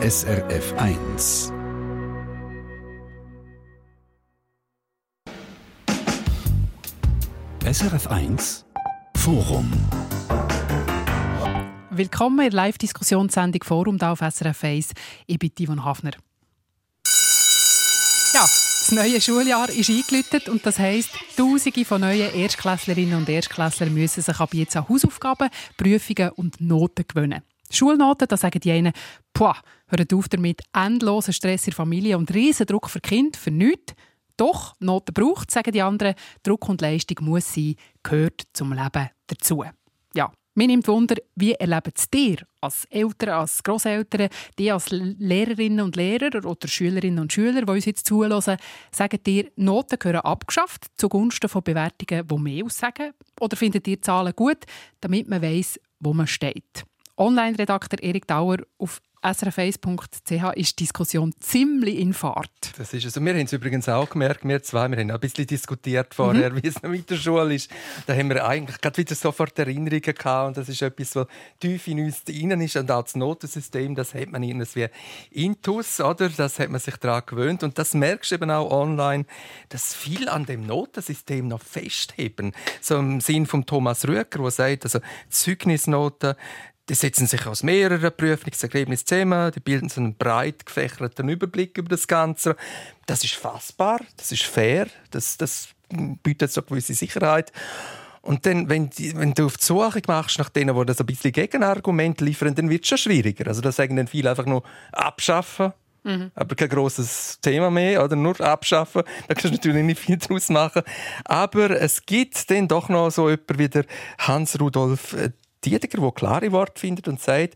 SRF 1. SRF 1 Forum. Willkommen in der Live-Diskussionssendung Forum da auf SRF 1. Ich bin Yvonne Hafner. Ja, das neue Schuljahr ist eingeläutet und das heisst, Tausende von neuen Erstklässlerinnen und Erstklässler müssen sich ab jetzt an Hausaufgaben, Prüfungen und Noten gewöhnen. Schulnoten, da sagen die einen, Puh, hört auf damit, endloser Stress in der Familie und riesen Druck für Kind, für nichts. Doch, Noten braucht, sagen die anderen. Druck und Leistung muss sein, gehört zum Leben dazu. Ja, mir nimmt Wunder, wie erleben es dir als Eltern, als Großeltern, die als Lehrerinnen und Lehrer oder Schülerinnen und Schüler, die uns jetzt zuhören, sagen dir, Noten gehören abgeschafft zugunsten von Bewertungen, die mehr aussagen? Oder findet ihr Zahlen gut, damit man weiß, wo man steht? Online-Redakteur Erik Dauer auf srf1.ch ist die Diskussion ziemlich in Fahrt. Das ist also, wir haben es übrigens auch gemerkt, wir zwei, wir haben ein bisschen diskutiert vorher, mhm. wie es mit der Schule ist. Da haben wir eigentlich gerade wieder sofort Erinnerungen gehabt und das ist etwas, was tief in uns innen ist und auch das Notensystem, das hat man irgendwie intus, oder? Das hat man sich daran gewöhnt und das merkst du eben auch online, dass viel an dem Notensystem noch festheben. So im Sinn von Thomas Rüecker, der sagt, also Zeugnisnoten, die setzen sich aus mehreren Prüfungsergebnissen zusammen, die bilden so einen breit gefächerten Überblick über das Ganze. Das ist fassbar, das ist fair, das, das bietet so eine gewisse Sicherheit. Und dann, wenn, die, wenn, du auf die Suche machst nach denen, die das ein bisschen Gegenargument liefern, dann wird es schon schwieriger. Also da sagen dann viele einfach nur abschaffen, mhm. aber kein großes Thema mehr, oder nur abschaffen. Da kannst du natürlich nicht viel draus machen. Aber es gibt dann doch noch so jemanden wie der Hans Diediger, der klare Worte findet und sagt,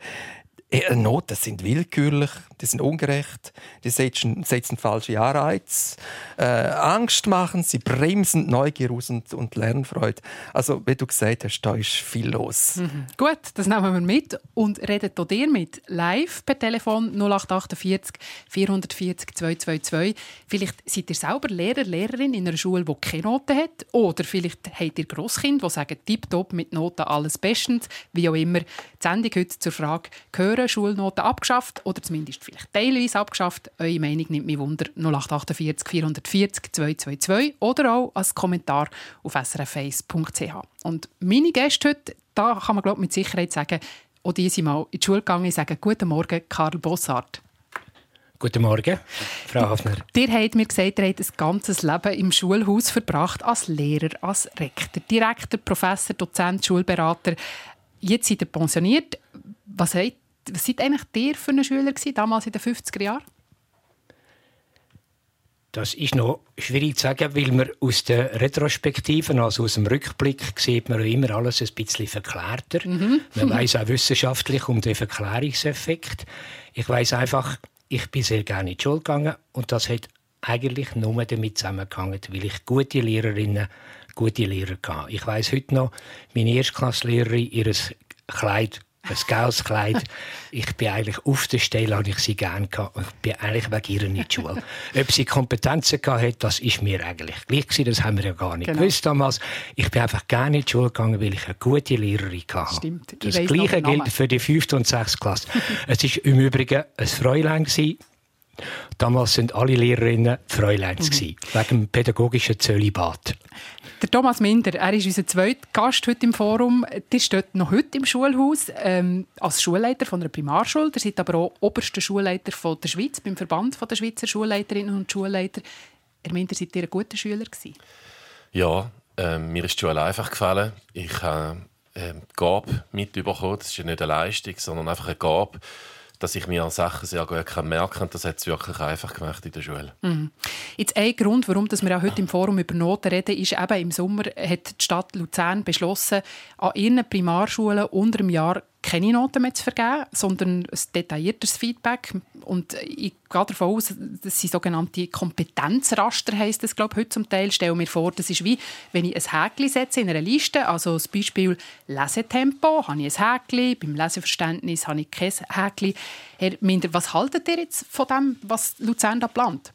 äh, Noten sind willkürlich, die sind ungerecht, die setzen, setzen falsche Anreize, äh, Angst machen, sie bremsen Neugier und, und Lernfreude. Also, wie du gesagt hast, da ist viel los. Mhm. Gut, das nehmen wir mit und redet auch dir mit. Live per Telefon 0848 440 222. Vielleicht seid ihr selber Lehrer, Lehrerin in einer Schule, die keine Noten hat. Oder vielleicht habt ihr Grosskind, die sagen, tipptopp mit Noten alles bestens. Wie auch immer. Die Sendung heute zur Frage, gehören Schulnoten abgeschafft oder zumindest vielleicht teilweise abgeschafft. Eure Meinung nimmt mich Wunder 0848 440 222 oder auch als Kommentar auf srf1.ch. Und meine Gäste heute, da kann man glaub, mit Sicherheit sagen, auch die sind mal in die Schule gegangen und sagen «Guten Morgen, Karl Bossart». Guten Morgen, Frau Hafner. Ihr habt mir gesagt, ihr habt ein ganzes Leben im Schulhaus verbracht, als Lehrer, als Rektor, Direktor, Professor, Dozent, Schulberater. Jetzt seid ihr pensioniert. Was habt was seid eigentlich ihr für ein Schüler gewesen, damals in den 50er Jahren? Das ist noch schwierig zu sagen, weil man aus der Retrospektiven, also aus dem Rückblick, sieht man immer alles ein bisschen verklärter. Mhm. Man weiß auch wissenschaftlich um den Verklärungseffekt. Ich weiß einfach, ich bin sehr gerne in die Schule gegangen und das hat eigentlich nur damit zusammengehangen, weil ich gute Lehrerinnen, gute Lehrer hatte. Ich weiß heute noch, meine Erstklasslehrerin, ihr Kleid ein geiles Kleid. Ich bin eigentlich auf der Stelle, habe ich sie gerne gehabt. Ich bin eigentlich wegen ihr in die Schule. Ob sie Kompetenzen hatte, das ist mir eigentlich gleich gewesen. Das haben wir ja gar nicht genau. gewusst damals. Ich bin einfach gerne in die Schule gegangen, weil ich eine gute Lehrerin hatte. Stimmt. Das Gleiche gilt für die fünfte und sechste Klasse. es war im Übrigen ein Fräulein gewesen. Damals sind alle Lehrerinnen Fräulein mhm. wegen dem pädagogischen Zölibat. Der Thomas Minder, er ist unser zweiter Gast heute im Forum. Der steht noch heute im Schulhaus ähm, als Schulleiter von einer Primarschule. Der seid aber auch oberster Schulleiter von der Schweiz beim Verband der Schweizer Schulleiterinnen und Schulleiter. Herr Minder, seid ihr ein guter Schüler gewesen? Ja, äh, mir ist die Schule einfach gefallen. Ich habe äh, Gabe mitbekommen. Das ist ja nicht eine Leistung, sondern einfach eine Gabe dass ich mir Sachen sehr gut merken kann. Das hat es wirklich einfach gemacht in der Schule. Mhm. Jetzt ein Grund, warum wir auch heute im Forum über Noten reden, ist eben im Sommer hat die Stadt Luzern beschlossen, an ihren Primarschulen unter dem Jahr keine Noten mehr zu vergeben, sondern ein detailliertes Feedback. Und ich gehe davon aus, das sind sogenannte Kompetenzraster, heisst das, glaube ich, heute zum Teil. Stelle mir vor, das ist wie, wenn ich ein Häkchen setze in einer Liste, also das Beispiel Lesetempo, habe ich ein Häkchen, beim Leseverständnis habe ich kein Häkchen. Herr Minder, was haltet ihr jetzt von dem, was Luzern da plant?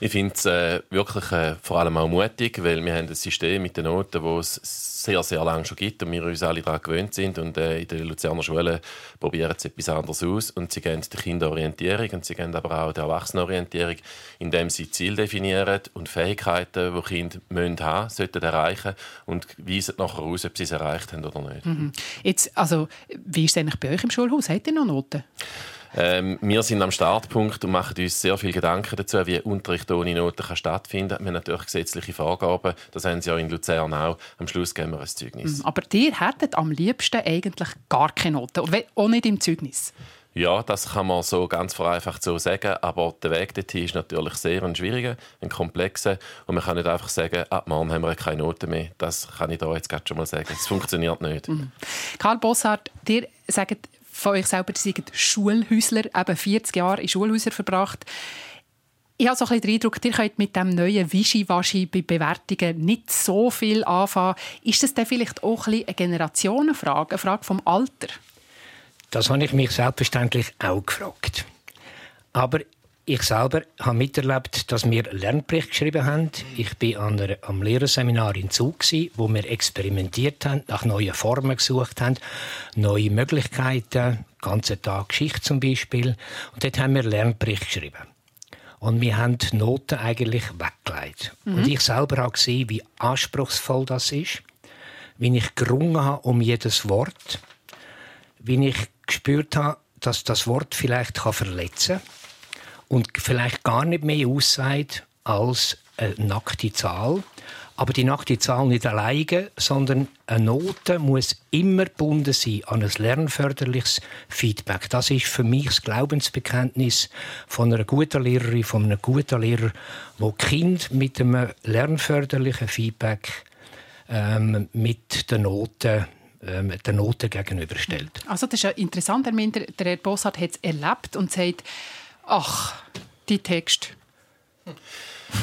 Ich finde es äh, wirklich äh, vor allem auch mutig, weil wir haben ein System mit den Noten, das es sehr, sehr lange schon gibt und wir uns alle daran gewöhnt sind. Und äh, in den Luzerner Schulen probieren sie etwas anderes aus. Und sie geben die Kinderorientierung und sie geben aber auch die Erwachsenenorientierung, indem sie Ziele definieren und Fähigkeiten, die Kinder müssen haben sollten erreichen und weisen nachher aus, ob sie es erreicht haben oder nicht. Mhm. Jetzt, also, wie ist es eigentlich bei euch im Schulhaus? Habt ihr noch Noten? Ähm, wir sind am Startpunkt und machen uns sehr viele Gedanken dazu, wie Unterricht ohne Noten kann stattfinden kann. Wir haben natürlich gesetzliche Vorgaben, das haben sie ja in Luzern auch. Am Schluss geben wir ein Zeugnis. Mhm. Aber ihr hättet am liebsten eigentlich gar keine Noten, auch nicht im Zeugnis. Ja, das kann man so ganz vereinfacht so sagen, aber der Weg dorthin ist natürlich sehr ein schwieriger, ein komplexer und man kann nicht einfach sagen, ab morgen haben wir keine Noten mehr. Das kann ich da jetzt gerade schon mal sagen. Das funktioniert nicht. Mhm. Karl Bossart, dir sagt von euch selber, ihr seid Schulhäusler, eben 40 Jahre in Schulhäusern verbracht. Ich habe so ein bisschen den Eindruck, ihr könnt mit dem neuen Wischiwaschi bei Bewertungen nicht so viel anfangen. Ist das dann vielleicht auch ein eine Generationenfrage, eine Frage vom Alter? Das habe ich mich selbstverständlich auch gefragt. Aber ich selber habe miterlebt, dass wir Lernbericht geschrieben haben. Ich war an einer, am Lehrerseminar in Zug, wo wir experimentiert haben, nach neuen Formen gesucht haben, neue Möglichkeiten, ganze Tag Geschichte zum Beispiel. Und dort haben wir Lernbericht geschrieben. Und wir haben die Noten eigentlich weggelegt. Mhm. Und ich selber habe gesehen, wie anspruchsvoll das ist, wie ich gerungen habe um jedes Wort, wie ich gespürt habe, dass das Wort vielleicht verletzen kann und vielleicht gar nicht mehr aussagt als eine nackte Zahl. Aber die nackte Zahl nicht alleine, sondern eine Note muss immer gebunden sein an ein lernförderliches Feedback. Das ist für mich das Glaubensbekenntnis von einer guten Lehrerin, von einem guten Lehrer, wo Kind mit einem lernförderlichen Feedback ähm, mit den Noten ähm, der Noten gegenüberstellt. Also das ist ja interessant, Herr Minder, der Herr Bossart hat es erlebt und sagt, Ach, die Text.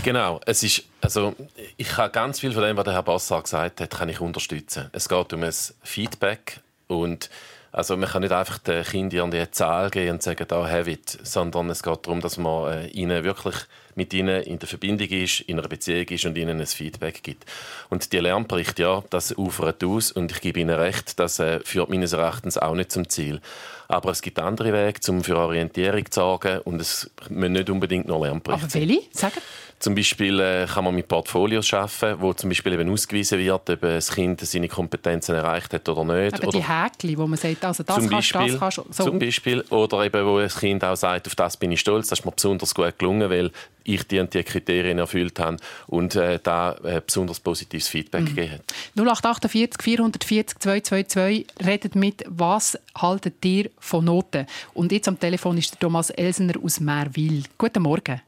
Genau, es ist, also ich kann ganz viel von dem, was der Herr Bassar gesagt hat, kann ich unterstützen. Es geht um ein Feedback und also man kann nicht einfach den Kindern eine Zahl geben und sagen, da have it, sondern es geht darum, dass man äh, ihnen wirklich mit ihnen in der Verbindung ist, in einer Beziehung ist und ihnen ein Feedback gibt. Und die Lernberichte, ja, das ufert aus und ich gebe Ihnen recht, das äh, führt meines Erachtens auch nicht zum Ziel. Aber es gibt andere Wege, um für Orientierung zu sorgen und es müssen nicht unbedingt nur Lernberichte Aber welche? Sagen? Zum Beispiel äh, kann man mit Portfolios arbeiten, wo zum Beispiel eben ausgewiesen wird, ob das Kind seine Kompetenzen erreicht hat oder nicht. Oder die Häkchen, wo man sagt, also das zum kannst, Beispiel, das kannst. So. Zum Beispiel. Oder eben, wo das Kind auch sagt, auf das bin ich stolz, das ist mir besonders gut gelungen, weil ich die, die Kriterien erfüllt habe und äh, da äh, besonders positives Feedback mhm. gegeben hat. 0848 440 222 redet mit, was haltet ihr von Noten? Und jetzt am Telefon ist der Thomas Elsener aus Merwil. Guten Morgen.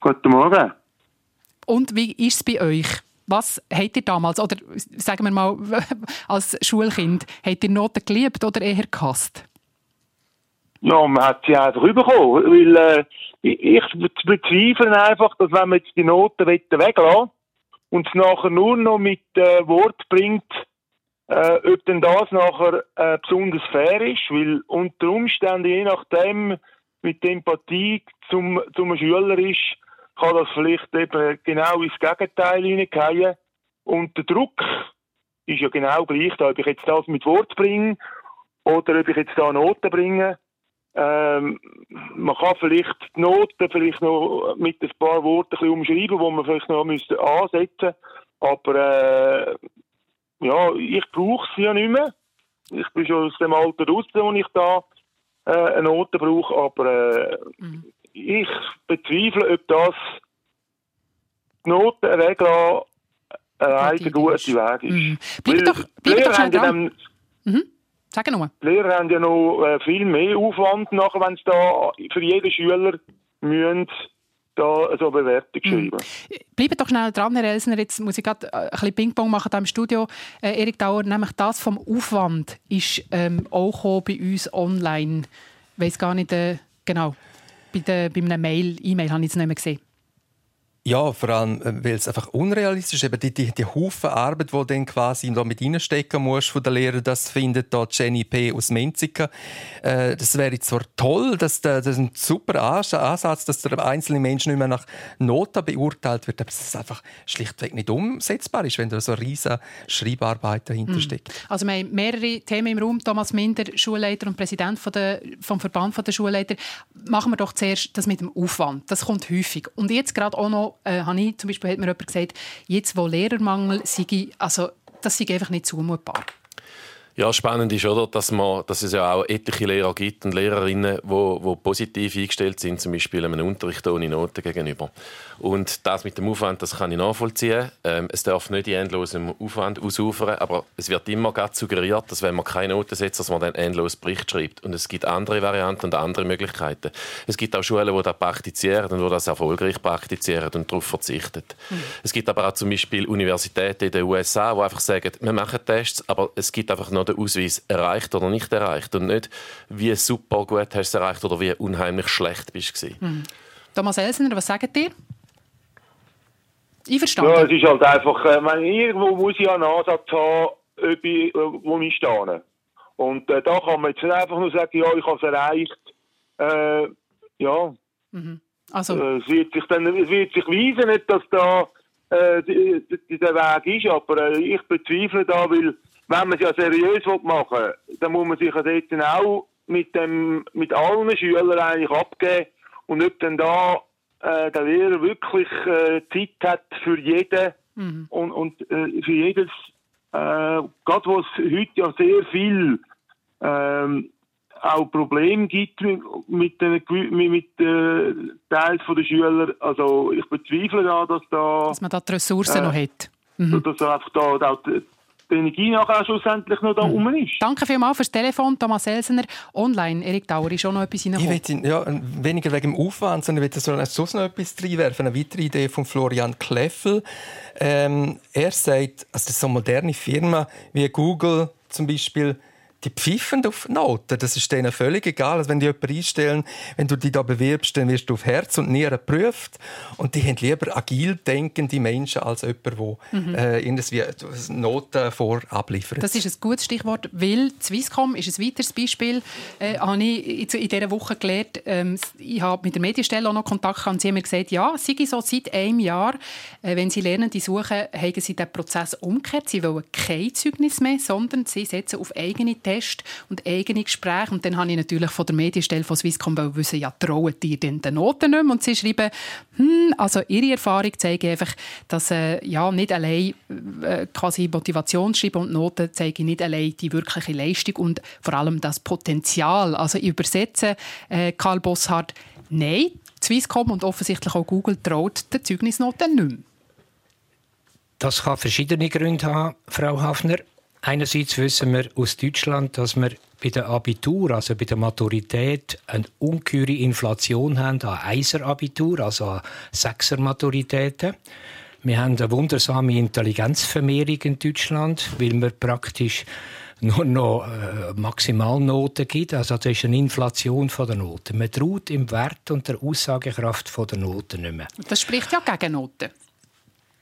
Guten Morgen. Und wie ist es bei euch? Was habt ihr damals, oder sagen wir mal, als Schulkind, habt ihr Noten geliebt oder eher gehasst? Ja, man hat sie einfach bekommen. Weil äh, ich bezweifle einfach, dass wenn man jetzt die Noten weglassen und es nachher nur noch mit äh, Wort bringt, äh, ob denn das nachher äh, besonders fair ist, weil unter Umständen, je nachdem, mit der Empathie zum, zum Schüler ist, kann das vielleicht eben genau ins Gegenteil hineingehen. Und der Druck ist ja genau gleich da, ob ich jetzt das mit Wort bringe oder ob ich jetzt da Noten bringe. Ähm, man kann vielleicht die Noten vielleicht noch mit ein paar Worten ein umschreiben, wo man vielleicht noch müsste ansetzen Aber äh, ja, ich brauche sie ja nicht mehr. Ich bin schon aus dem Alter raus, wo ich da äh, eine Note brauche. Aber äh, mhm ich bezweifle, ob das die Notenregel ein guter Weg ist. Mhm. Bleib doch, bleib doch schnell dran. Mhm. Sag nochmal. Die Lehrer haben ja noch äh, viel mehr Aufwand, nachher, wenn sie da für jeden Schüler müssen da so Bewertung mhm. schreiben. Bleibt doch schnell dran, Herr Elsner. Jetzt muss ich gerade äh, ein bisschen Ping-Pong machen hier im Studio. Äh, Erik Dauer, nämlich das vom Aufwand ist ähm, auch bei uns online. Ich weiss gar nicht äh, genau bei, der, bei einer Mail, E-Mail habe ich es nicht mehr gesehen. Ja, vor allem, äh, weil es einfach unrealistisch ist. Eben die, die, die Haufen Arbeit, die dann quasi da mit reinstecken musst von der Lehrer, das findet da Jenny P. aus Menziken. Äh, das wäre zwar toll, dass der, das ist ein super Ansatz, dass der einzelne Mensch nicht mehr nach Noten beurteilt wird, aber es ist einfach schlichtweg nicht umsetzbar ist, wenn da so eine riesige Schreibarbeit dahinter hm. steckt. Also wir haben mehrere Themen im Raum. Thomas Minder, Schulleiter und Präsident von der, vom Verband der Schulleiter. Machen wir doch zuerst das mit dem Aufwand. Das kommt häufig. Und jetzt gerade auch noch äh, ich, zum Beispiel hat mir jemand gesagt, jetzt wo Lehrermangel sei, also das sei einfach nicht zumutbar. Ja, spannend ist, oder, dass, man, dass es ja auch etliche Lehrer gibt und Lehrerinnen, die wo, wo positiv eingestellt sind, zum Beispiel einem Unterricht ohne Noten gegenüber. Und das mit dem Aufwand, das kann ich nachvollziehen. Ähm, es darf nicht in endlosem Aufwand ausufern, aber es wird immer suggeriert, dass wenn man keine Noten setzt, dass man dann endlos Bericht schreibt. Und es gibt andere Varianten und andere Möglichkeiten. Es gibt auch Schulen, die das praktizieren und die das erfolgreich praktizieren und darauf verzichten. Mhm. Es gibt aber auch zum Beispiel Universitäten in den USA, die einfach sagen, wir machen Tests, aber es gibt einfach noch den Ausweis erreicht oder nicht erreicht und nicht, wie super gut hast du es erreicht oder wie unheimlich schlecht bist du. Mhm. Thomas Elsener, was sagt ihr? Einverstanden? Ja, es ist halt einfach, äh, meine, irgendwo muss ich einen Ansatz haben, ob ich, wo ich stehe. Und äh, da kann man jetzt einfach nur sagen, ja, ich habe es erreicht. Äh, ja. Mhm. Also. Äh, es, wird sich dann, es wird sich weisen, nicht, dass da äh, der Weg ist, aber äh, ich bezweifle da, weil wenn man es ja seriös machen will, dann muss man sich ja dort auch mit, dem, mit allen Schülern eigentlich abgeben und nicht dann da äh, der Lehrer wirklich äh, Zeit hat für jeden mhm. und, und äh, für jedes, äh, gerade wo es heute ja sehr viel ähm, auch Probleme gibt mit den mit, mit äh, Teils der Schüler. Also ich bezweifle da, dass da dass man da die Ressourcen noch hat. Mhm. Dass einfach da, da die Energie nachher schlussendlich noch da mhm. ist. Danke vielmals fürs Telefon, Thomas Elsener. Online, Erik Dauer, ist auch noch etwas hineingekommen. Ich will, ja, weniger wegen dem Aufwand, sondern ich will sonst noch etwas reinwerfen. Eine weitere Idee von Florian Kleffel. Ähm, er sagt, also so moderne Firmen wie Google zum Beispiel, die pfeifen auf Noten. Das ist denen völlig egal. Also wenn die jemanden einstellen, wenn du dich da bewirbst, dann wirst du auf Herz und Nieren geprüft. Und die haben lieber agil denkende Menschen als jemand, der mhm. äh, irgendwie Noten vorabliefert. Das ist ein gutes Stichwort, weil Swisscom ist ein weiteres Beispiel. Äh, habe ich in dieser Woche gelernt. Ähm, ich habe mit der Medienstelle auch noch Kontakt gehabt und sie haben mir gesagt, ja, sei so seit einem Jahr, äh, wenn sie Lernende suchen, haben sie den Prozess umgekehrt. Sie wollen kein Zeugnis mehr, sondern sie setzen auf eigene Tests Test und eigene Gespräche. Und dann habe ich natürlich von der Medienstelle von Swisscom wissen, ja, trauen die den Noten nicht mehr? Und sie schreiben, hm, also ihre Erfahrung zeigt einfach, dass äh, ja, nicht allein äh, quasi Motivationsschreiben und Noten zeigen nicht allein die wirkliche Leistung und vor allem das Potenzial. Also ich übersetze äh, Karl Bosshardt, nein, Swisscom und offensichtlich auch Google traut den Zeugnisnoten nicht mehr. Das kann verschiedene Gründe haben, Frau Hafner. Einerseits wissen wir aus Deutschland, dass wir bei der Abitur, also bei der Maturität, eine ungeheure Inflation haben an Eiser-Abitur, also an Sechser-Maturitäten. Wir haben eine wundersame Intelligenzvermehrung in Deutschland, weil wir praktisch nur noch äh, Maximalnoten gibt. Also das ist eine Inflation von der Noten. Man traut im Wert und der Aussagekraft von der Noten nicht mehr. Das spricht ja gegen Noten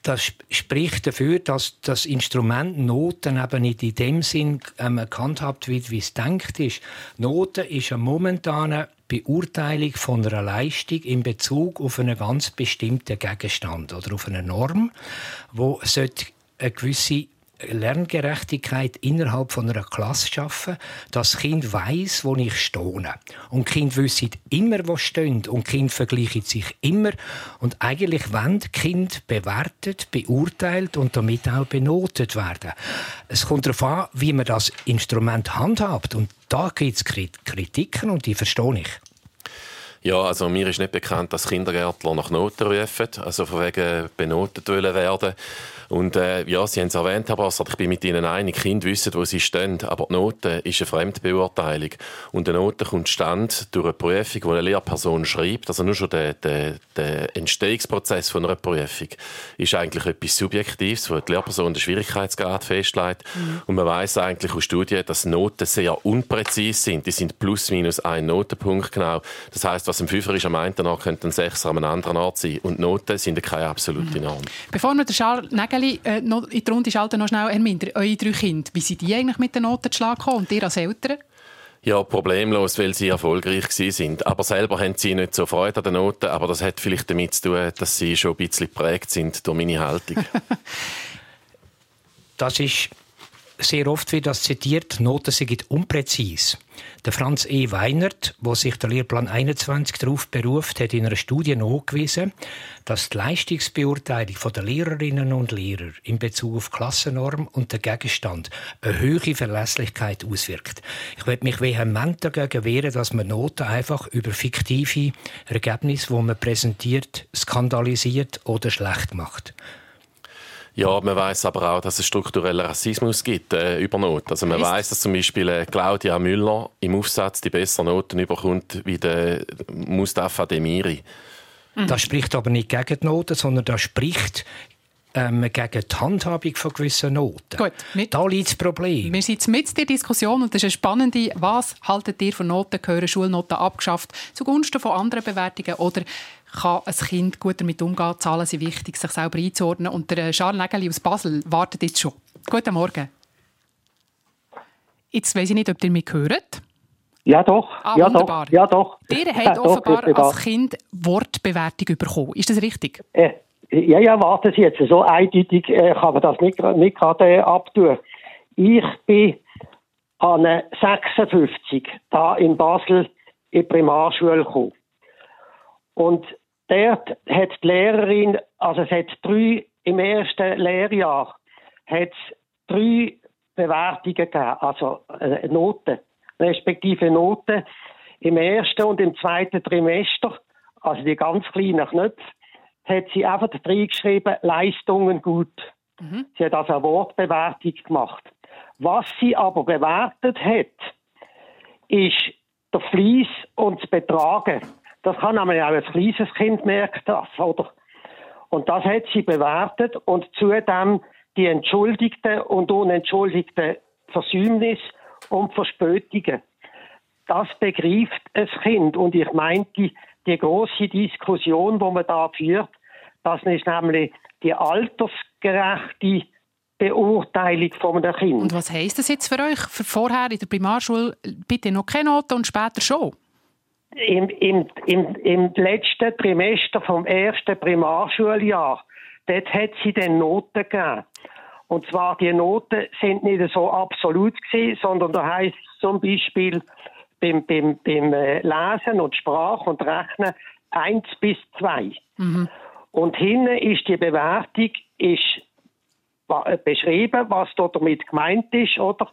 das spricht dafür, dass das Instrument Noten eben nicht in dem Sinn ähm, gehandhabt wird, wie es denkt ist. Noten ist eine momentane Beurteilung von einer Leistung in Bezug auf einen ganz bestimmten Gegenstand oder auf eine Norm, wo eine gewisse Lerngerechtigkeit innerhalb von einer Klasse schaffen, dass das Kind weiß, wo ich stehe. Und Kind wissen immer, wo stehen und Kind vergleichen sich immer und eigentlich wenn Kind bewertet, beurteilt und damit auch benotet werden. Es kommt darauf an, wie man das Instrument handhabt und da gibt es Kritiken und die verstehe ich. Ja, also mir ist nicht bekannt, dass Kindergärtler nach Noten rufen, also von wegen benotet werden. Und äh, ja, Sie haben es erwähnt, Herr Bassert, ich bin mit Ihnen einig, Kinder wissen, wo sie stehen, aber die Note ist eine Fremdbeurteilung. Und eine Note kommt stand durch eine Prüfung, die eine Lehrperson schreibt, also nur schon der, der, der Entstehungsprozess von einer Prüfung ist eigentlich etwas Subjektives, wo die Lehrperson den Schwierigkeitsgrad festlegt. Mhm. Und man weiß eigentlich aus Studien, dass Noten sehr unpräzise sind. Die sind plus minus ein Notenpunkt genau. Das heißt, was ein Fünfer ist am einen Ort, könnte ein Sechser am anderen Ort sein. Und Noten sind keine absolute Mhm. Norm. Bevor wir den Charles Nägeli äh, noch in die Runde schalten, noch schnell, Herr Minder, eure drei Kinder, wie sind die eigentlich mit den Noten zu Schlag gekommen? Und ihr als Eltern? Ja, problemlos, weil sie erfolgreich sind. Aber selber haben sie nicht so Freude an den Noten. Aber das hat vielleicht damit zu tun, dass sie schon ein bisschen geprägt sind durch meine Haltung. Das ist sehr oft wird das zitiert, Noten sind unpräzis. Der Franz E. Weinert, wo sich der Lehrplan 21 darauf beruft, hat in einer Studie nachgewiesen, dass die Leistungsbeurteilung der Lehrerinnen und Lehrer in Bezug auf Klassennorm und den Gegenstand eine höhere Verlässlichkeit auswirkt. Ich möchte mich vehement dagegen wehren, dass man Noten einfach über fiktive Ergebnisse, die man präsentiert, skandalisiert oder schlecht macht. Ja, man weiß aber auch, dass es strukturellen Rassismus gibt äh, über Noten. Also man weiß, dass zum Beispiel äh, Claudia Müller im Aufsatz die besseren Noten bekommt wie der Mustafa Demiri. Das spricht aber nicht gegen die Noten, sondern das spricht ähm, gegen die Handhabung von gewissen Noten. Gut, mit- da liegt das Problem. Wir sind mit in der Diskussion und das ist eine spannende. Was haltet ihr von Noten? Gehören Schulnoten abgeschafft zugunsten von anderen Bewertungen oder kann ein Kind gut damit umgehen? Zahlen sind wichtig, sich selber einzuordnen. Und der äh, Charles Nägeli aus Basel wartet jetzt schon. Guten Morgen. Jetzt weiss ich nicht, ob ihr mich hört. Ja, doch. Ah, ja, wunderbar. doch. Ja, doch. Ihr Ja, habt doch, offenbar wunderbar. als Kind Wortbewertung bekommen. Ist das richtig? Äh, ja, ja, warten Sie jetzt. So eindeutig äh, kann man das nicht, nicht gerade äh, abtun. Ich bin an eine 56 da in Basel in die Primarschule gekommen. Und dort hat die Lehrerin, also es hat drei, im ersten Lehrjahr hat es drei Bewertungen gegeben, also äh, Noten, respektive Noten im ersten und im zweiten Trimester, also die ganz kleinen Knöpfe, hat sie einfach reingeschrieben, Leistungen gut. Sie hat also eine Wortbewertung gemacht. Was sie aber bewertet hat, ist der Fleiss und das Betragen. Das kann nämlich auch ein kleines Kind merken, das, oder? Und das hat sie bewertet und zudem die entschuldigten und unentschuldigten Versäumnisse und Verspätungen. Das begreift ein Kind. Und ich meinte, die große Diskussion, die man da führt, das ist nämlich die altersgerechte Beurteilung von einem Kind. Und was heisst das jetzt für euch? Vorher in der Primarschule bitte noch keine Noten und später schon? Im, im, im, im letzten Trimester vom ersten Primarschuljahr, dort hat sie dann Noten gegeben. Und zwar, die Noten sind nicht so absolut gewesen, sondern da heisst es zum Beispiel beim, beim, beim äh, Lesen und Sprache und Rechnen eins bis zwei. Und hinten ist die Bewertung ist äh, beschrieben, was dort damit gemeint ist, oder?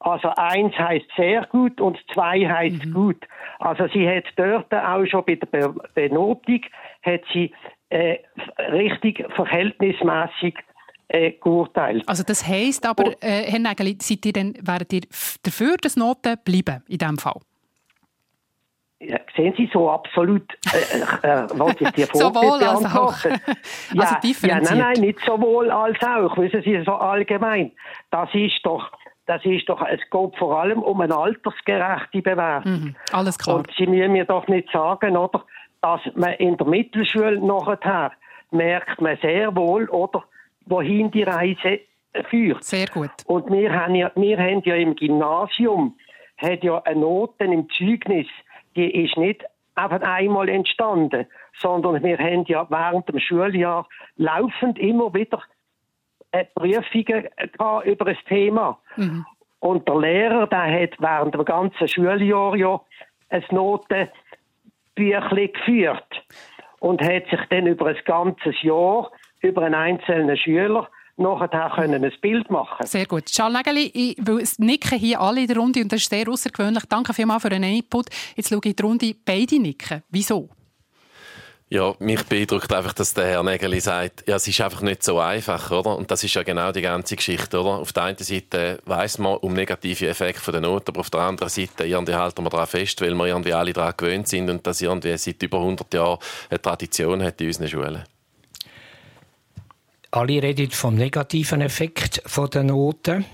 Also eins heißt sehr gut und zwei heißt gut. Also sie hat dort auch schon bei der Be Benotung hat sie äh, richtig verhältnismäßig äh, geurteilt. Also das heisst aber, äh, Herr Nägeli, seid ihr denn, wäret ihr dafür, dass Noten bleiben in diesem Fall? Ja, sehen Sie so absolut, äh, äh, was ich dir Sowohl als auch. ja, Also ja, nein, nein, nicht sowohl als auch. Wissen Sie, so allgemein. Das ist doch, das ist doch, es geht vor allem um eine altersgerechte Bewertung. Mhm, alles klar. Und Sie müssen mir doch nicht sagen, oder, dass man in der Mittelschule nachher merkt man sehr wohl, oder, wohin die Reise führt. Sehr gut. Und wir haben ja, wir haben ja im Gymnasium hat ja eine Note im Zeugnis, die ist nicht einfach einmal entstanden, sondern wir haben ja während dem Schuljahr laufend immer wieder Prüfungen gehabt über das Thema. Und der Lehrer, der hat während dem ganzen Schuljahr ja ein Notenbüchlein geführt und hat sich dann über ein ganzes Jahr über einen einzelnen Schüler nachher können ein Bild machen. Sehr gut. Charles Nägeli, es nicken hier alle in der Runde und das ist sehr außergewöhnlich. Danke vielmals für den Input. Jetzt schaue ich in die Runde, beide nicken. Wieso? Ja, mich beeindruckt einfach, dass der Herr Nägeli sagt, ja, es ist einfach nicht so einfach, oder? Und das ist ja genau die ganze Geschichte, oder? Auf der einen Seite weiß man um negative Effekte von der Not, aber auf der anderen Seite irgendwie halten wir daran fest, weil wir irgendwie alle daran gewöhnt sind und das irgendwie seit über 100 Jahren eine Tradition hat in unseren Schulen. Alle reden vom negativen Effekt von der Noten.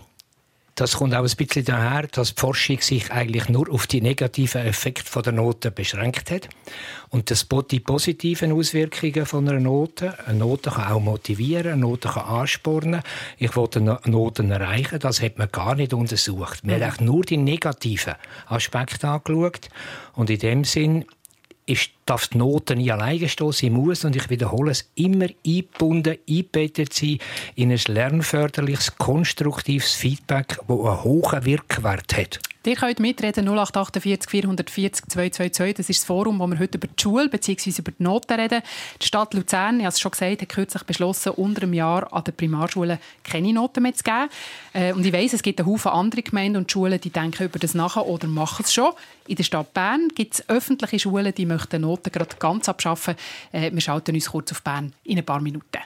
Das kommt auch ein bisschen daher, dass die Forschung sich eigentlich nur auf die negativen Effekte der Noten beschränkt hat. Und das, die positiven Auswirkungen von einer Note, eine Note kann auch motivieren, eine Note kann anspornen. Ich wollte Noten erreichen, das hat man gar nicht untersucht. Man hat mhm. nur die negativen Aspekte angeschaut. Und in dem Sinn ist, darf die Note nie alleine stehen. Sie muss, und ich wiederhole es, immer eingebunden, eingebettet sein in ein lernförderliches, konstruktives Feedback, das einen hohen Wirkwert hat. Ihr könnt mitreden 0848 440 222. Das ist das Forum, wo wir heute über die Schule bzw. über die Noten reden. Die Stadt Luzern, ich habe es schon gesagt, hat kürzlich beschlossen, unter einem Jahr an den Primarschulen keine Noten mehr zu geben. Äh, und ich weiss, es gibt einen Haufen andere Gemeinden und Schulen, die denken über das nach oder machen es schon. In der Stadt Bern gibt es öffentliche Schulen, die möchten Noten gerade ganz abschaffen. Äh, wir schalten uns kurz auf Bern in ein paar Minuten.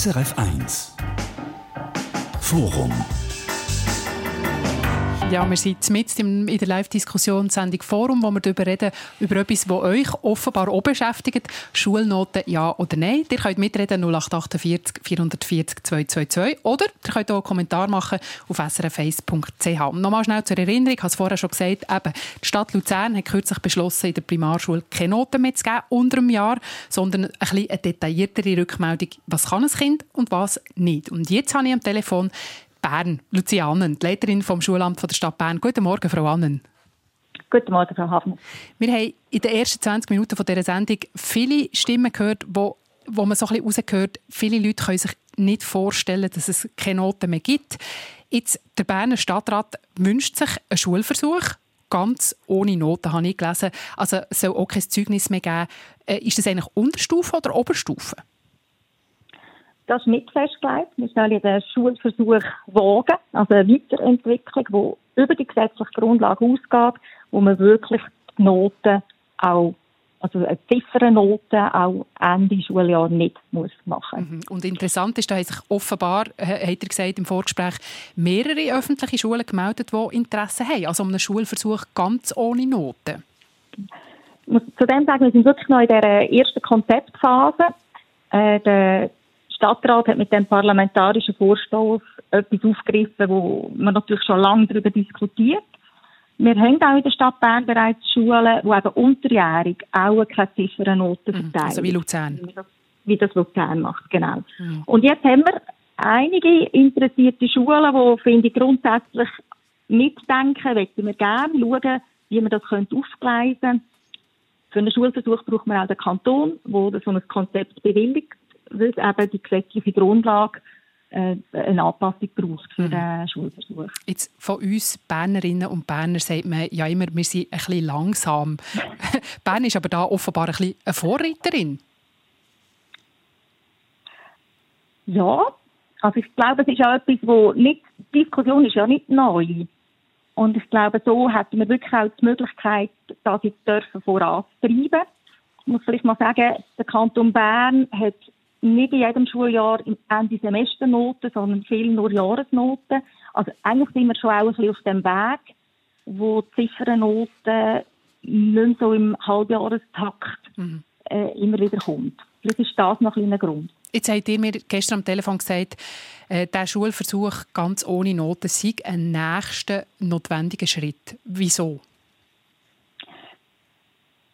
SRF 1 Forum ja, wir sind mit in der Live-Diskussionssendung Forum, wo wir darüber reden, über etwas, das euch offenbar auch beschäftigt. Schulnoten, ja oder nein. Ihr könnt mitreden 0848 440 222 oder ihr könnt auch einen Kommentar machen auf srf1.ch. Nochmal schnell zur Erinnerung, ich habe es vorher schon gesagt, eben, die Stadt Luzern hat kürzlich beschlossen, in der Primarschule keine Noten mehr zu geben unter einem Jahr, sondern ein bisschen eine detailliertere Rückmeldung, was kann ein Kind und was nicht. Und jetzt habe ich am Telefon Bern, Lucia Annen, die Leiterin vom Schulamt der Stadt Bern. Guten Morgen, Frau Annen. Guten Morgen, Frau Hafner. Wir haben in den ersten 20 Minuten dieser Sendung viele Stimmen gehört, die wo man so ein bisschen rausgehört, viele Leute können sich nicht vorstellen, dass es keine Noten mehr gibt. Jetzt, der Berner Stadtrat wünscht sich einen Schulversuch, ganz ohne Noten, habe ich gelesen. Also es soll auch kein Zeugnis mehr geben. Äh, ist das eigentlich Unterstufe oder Oberstufe? Das ist nicht festgelegt. Wir sollen den Schulversuch wagen, also eine Weiterentwicklung, die über die gesetzliche Grundlage ausgeht, wo man wirklich die Noten auch also eine Ziffernnote auch Ende Schuljahr nicht muss machen mhm. Und interessant ist, da haben sich offenbar, hat er gesagt im Vorgespräch, mehrere öffentliche Schulen gemeldet, die Interesse haben, also um einen Schulversuch ganz ohne Noten. Ich muss zudem sagen, wir sind wirklich noch in der ersten Konzeptphase. Äh, der Stadtrat hat mit dem parlamentarischen Vorstoß etwas aufgegriffen, wo man natürlich schon lange darüber diskutiert. Wir haben auch in der Stadt Bern bereits Schulen, die eben unterjährig auch keine Ziffernnoten mhm, verteilen. Also wie Luzern. Wie das, Luzern macht, genau. Mhm. Und jetzt haben wir einige interessierte Schulen, die, finde ich, grundsätzlich mitdenken, möchten wir gerne schauen, wie man das aufgleisen könnte. Für einen Schulversuch braucht man auch den Kanton, der so ein Konzept bewilligt, weil es eben die gesetzliche Grundlage äh, eine Anpassung braucht für mhm. den Schulversuch. Jetzt von uns Bernerinnen und Berner sagt man ja immer, wir sind ein bisschen langsam. Bern ist aber da offenbar ein bisschen eine Vorreiterin. Ja, also ich glaube, es ist auch etwas, wo nicht, die Diskussion ist ja nicht neu. Und ich glaube, so hätten wir wirklich auch die Möglichkeit, das jetzt dürfen voranzutreiben. Ich muss vielleicht mal sagen, der Kanton Bern hat nicht in jedem Schuljahr Ende Semesternoten, sondern viel nur Jahresnoten. Also eigentlich sind wir schon auch ein bisschen auf dem Weg, wo die Ziffernnoten nicht so im Halbjahrestakt mhm. äh, immer wieder kommt. Vielleicht ist das noch ein, ein Grund. Jetzt habt ihr mir gestern am Telefon gesagt, äh, der Schulversuch ganz ohne Noten sei ein nächster notwendiger Schritt. Wieso?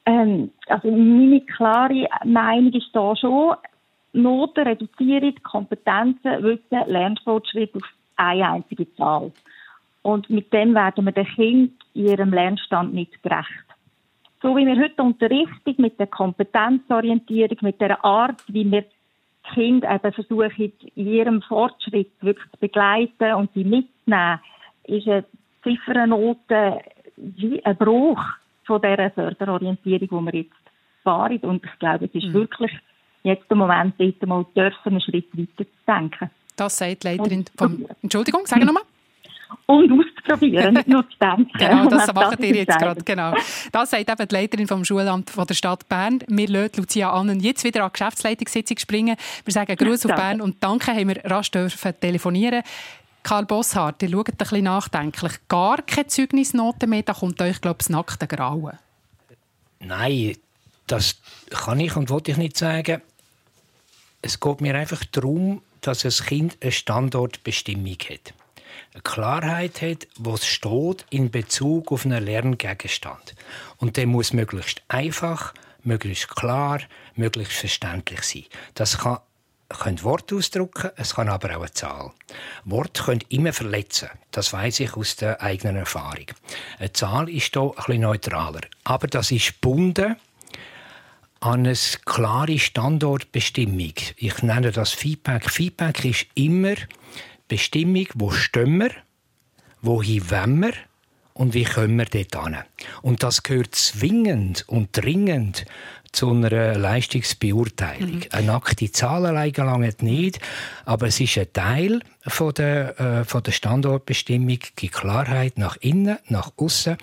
Ähm, also meine klare Meinung ist da schon, Noten reduzieren Kompetenzen, Wissen, Lernfortschritt auf eine einzige Zahl. Und mit dem werden wir den Kindern ihrem Lernstand nicht gerecht. So wie wir heute unterrichten, mit der Kompetenzorientierung, mit der Art, wie wir Kinder eben versuchen, in ihrem Fortschritt wirklich zu begleiten und sie mitzunehmen, ist eine Ziffernnote wie ein Bruch von dieser Förderorientierung, die wir jetzt fahren. Und ich glaube, es ist mhm. wirklich jetzt im Moment dort mal dürfen, einen Schritt weiter zu denken. Das sagt die Leiterin vom... Entschuldigung, sag nochmal. Und auszuprobieren, nicht nur zu denken. Genau, das macht ihr jetzt gerade. Genau. Das sagt eben die Leiterin vom Schulamt von der Stadt Bern. Wir lassen Lucia Annen jetzt wieder an die Geschäftsleitungssitzung springen. Wir sagen Gruß auf Bern und danke, haben wir rasch dürfen telefonieren. Karl Bosshardt, ihr schaut ein bisschen nachdenklich. Gar keine Zeugnisnoten mehr, da kommt euch, glaube ich, das nackte Grauen. Nein, das kann ich und wollte ich nicht sagen. Es geht mir einfach darum, dass ein Kind eine Standortbestimmung hat. Eine Klarheit hat, wo es steht in Bezug auf einen Lerngegenstand. Und der muss möglichst einfach, möglichst klar, möglichst verständlich sein. Das kann können Worte ausdrücken, es kann aber auch eine Zahl. Worte können immer verletzen. Das weiß ich aus der eigenen Erfahrung. Eine Zahl ist hier ein bisschen neutraler. Aber das ist gebunden an eine klare Standortbestimmung. Ich nenne das Feedback. Feedback ist immer Bestimmung, wo stehen wir, wohin wollen wir und wie kommen wir dort hin. Und das gehört zwingend und dringend zu einer Leistungsbeurteilung. Mhm. Eine nackte Zahl allein gelangt nicht, aber es ist ein Teil von der, äh, von der Standortbestimmung, die Klarheit nach innen, nach außen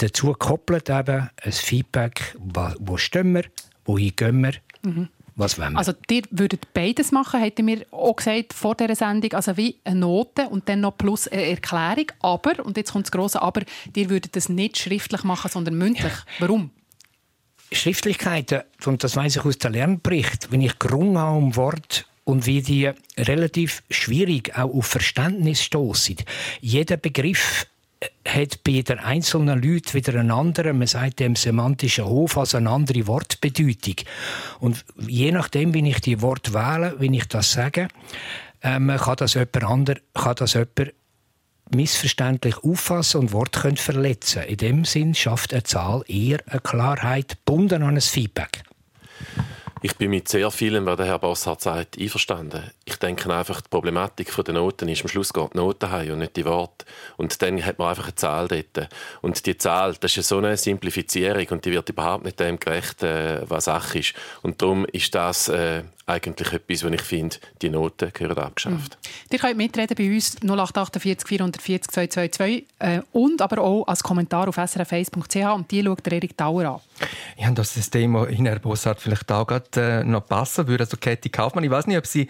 Dazu koppelt eben ein Feedback, wo stehen wir, wohin gehen wir, mhm. was wollen wir. Also ihr würdet beides machen, hätte mir auch gesagt vor dieser Sendung, also wie eine Note und dann noch plus eine Erklärung, aber, und jetzt kommt das grosse Aber, ihr würdet das nicht schriftlich machen, sondern mündlich. Warum? Schriftlichkeiten, und das weiß ich aus dem Lernbericht, wenn ich gerungen habe um Wort und wie die relativ schwierig auch auf Verständnis stoßen. Jeder Begriff hat bei den einzelnen Leuten wieder einen anderen, man sagt dem semantischen Hof, also eine andere Wortbedeutung. Und je nachdem, wie ich die Wort wähle, wenn ich das sage, ähm, kann das jemand ander, kann das jemand missverständlich auffassen und Wort können verletzen. In dem Sinn schafft eine Zahl eher eine Klarheit, bunden an ein Feedback. Ich bin mit sehr vielem, was der Herr Bossart sagt, einverstanden. Ich denke einfach, die Problematik der Noten ist, am Schluss geht die Noten heim und nicht die Worte. Und dann hat man einfach eine Zahl dort. Und die Zahl, das ist so eine Simplifizierung und die wird überhaupt nicht dem gerecht, äh, was Sache ist. Und darum ist das äh, eigentlich etwas, was ich finde, die Noten gehören abgeschafft. Mhm. Ihr könnt mitreden bei uns 0848 440 222 äh, und aber auch als Kommentar auf srf1.ch und die schaut der Erik Dauer an. Ja, das System, das Herr Bossart vielleicht auch gerade, äh, noch passen würde. Also Kathi Kaufmann, ich weiß nicht, ob sie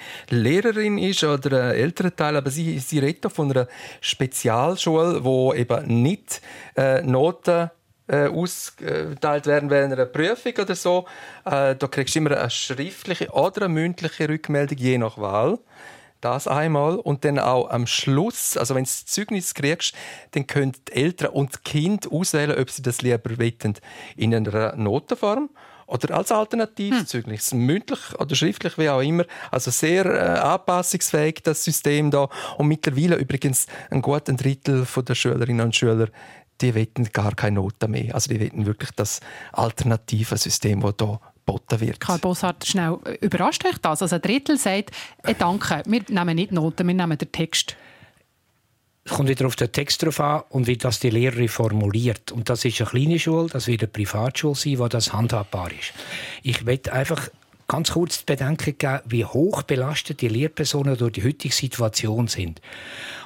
Lehrerin ist oder ein älterer Teil, aber sie, sie redet von einer Spezialschule, wo eben nicht äh, Noten äh, ausgeteilt werden während einer Prüfung oder so. Äh, da kriegst du immer eine schriftliche oder eine mündliche Rückmeldung, je nach Wahl. Das einmal. Und dann auch am Schluss, also wenn du das Zeugnis kriegst, dann können die Eltern und das Kind auswählen, ob sie das lieber wollen, in einer Notenform oder als Alternativzeugnis, hm. mündlich oder schriftlich, wie auch immer. Also sehr äh, anpassungsfähig, das System da. Und mittlerweile übrigens ein guter Drittel der Schülerinnen und Schüler die wollen gar keine Noten mehr. Also die wollen wirklich das alternative System, das hier geboten wird. Karl Bossart, schnell, äh, überrascht euch das? Also ein Drittel sagt, äh, danke, wir nehmen nicht Noten, wir nehmen den Text. Es kommt wieder auf den Text drauf an und wie das die Lehrerin formuliert. Und das ist eine kleine Schule, das wird eine Privatschule sein, wo das handhabbar ist. Ich möchte einfach ganz kurz zu bedenken geben, wie hoch belastet die Lehrpersonen durch die heutige Situation sind.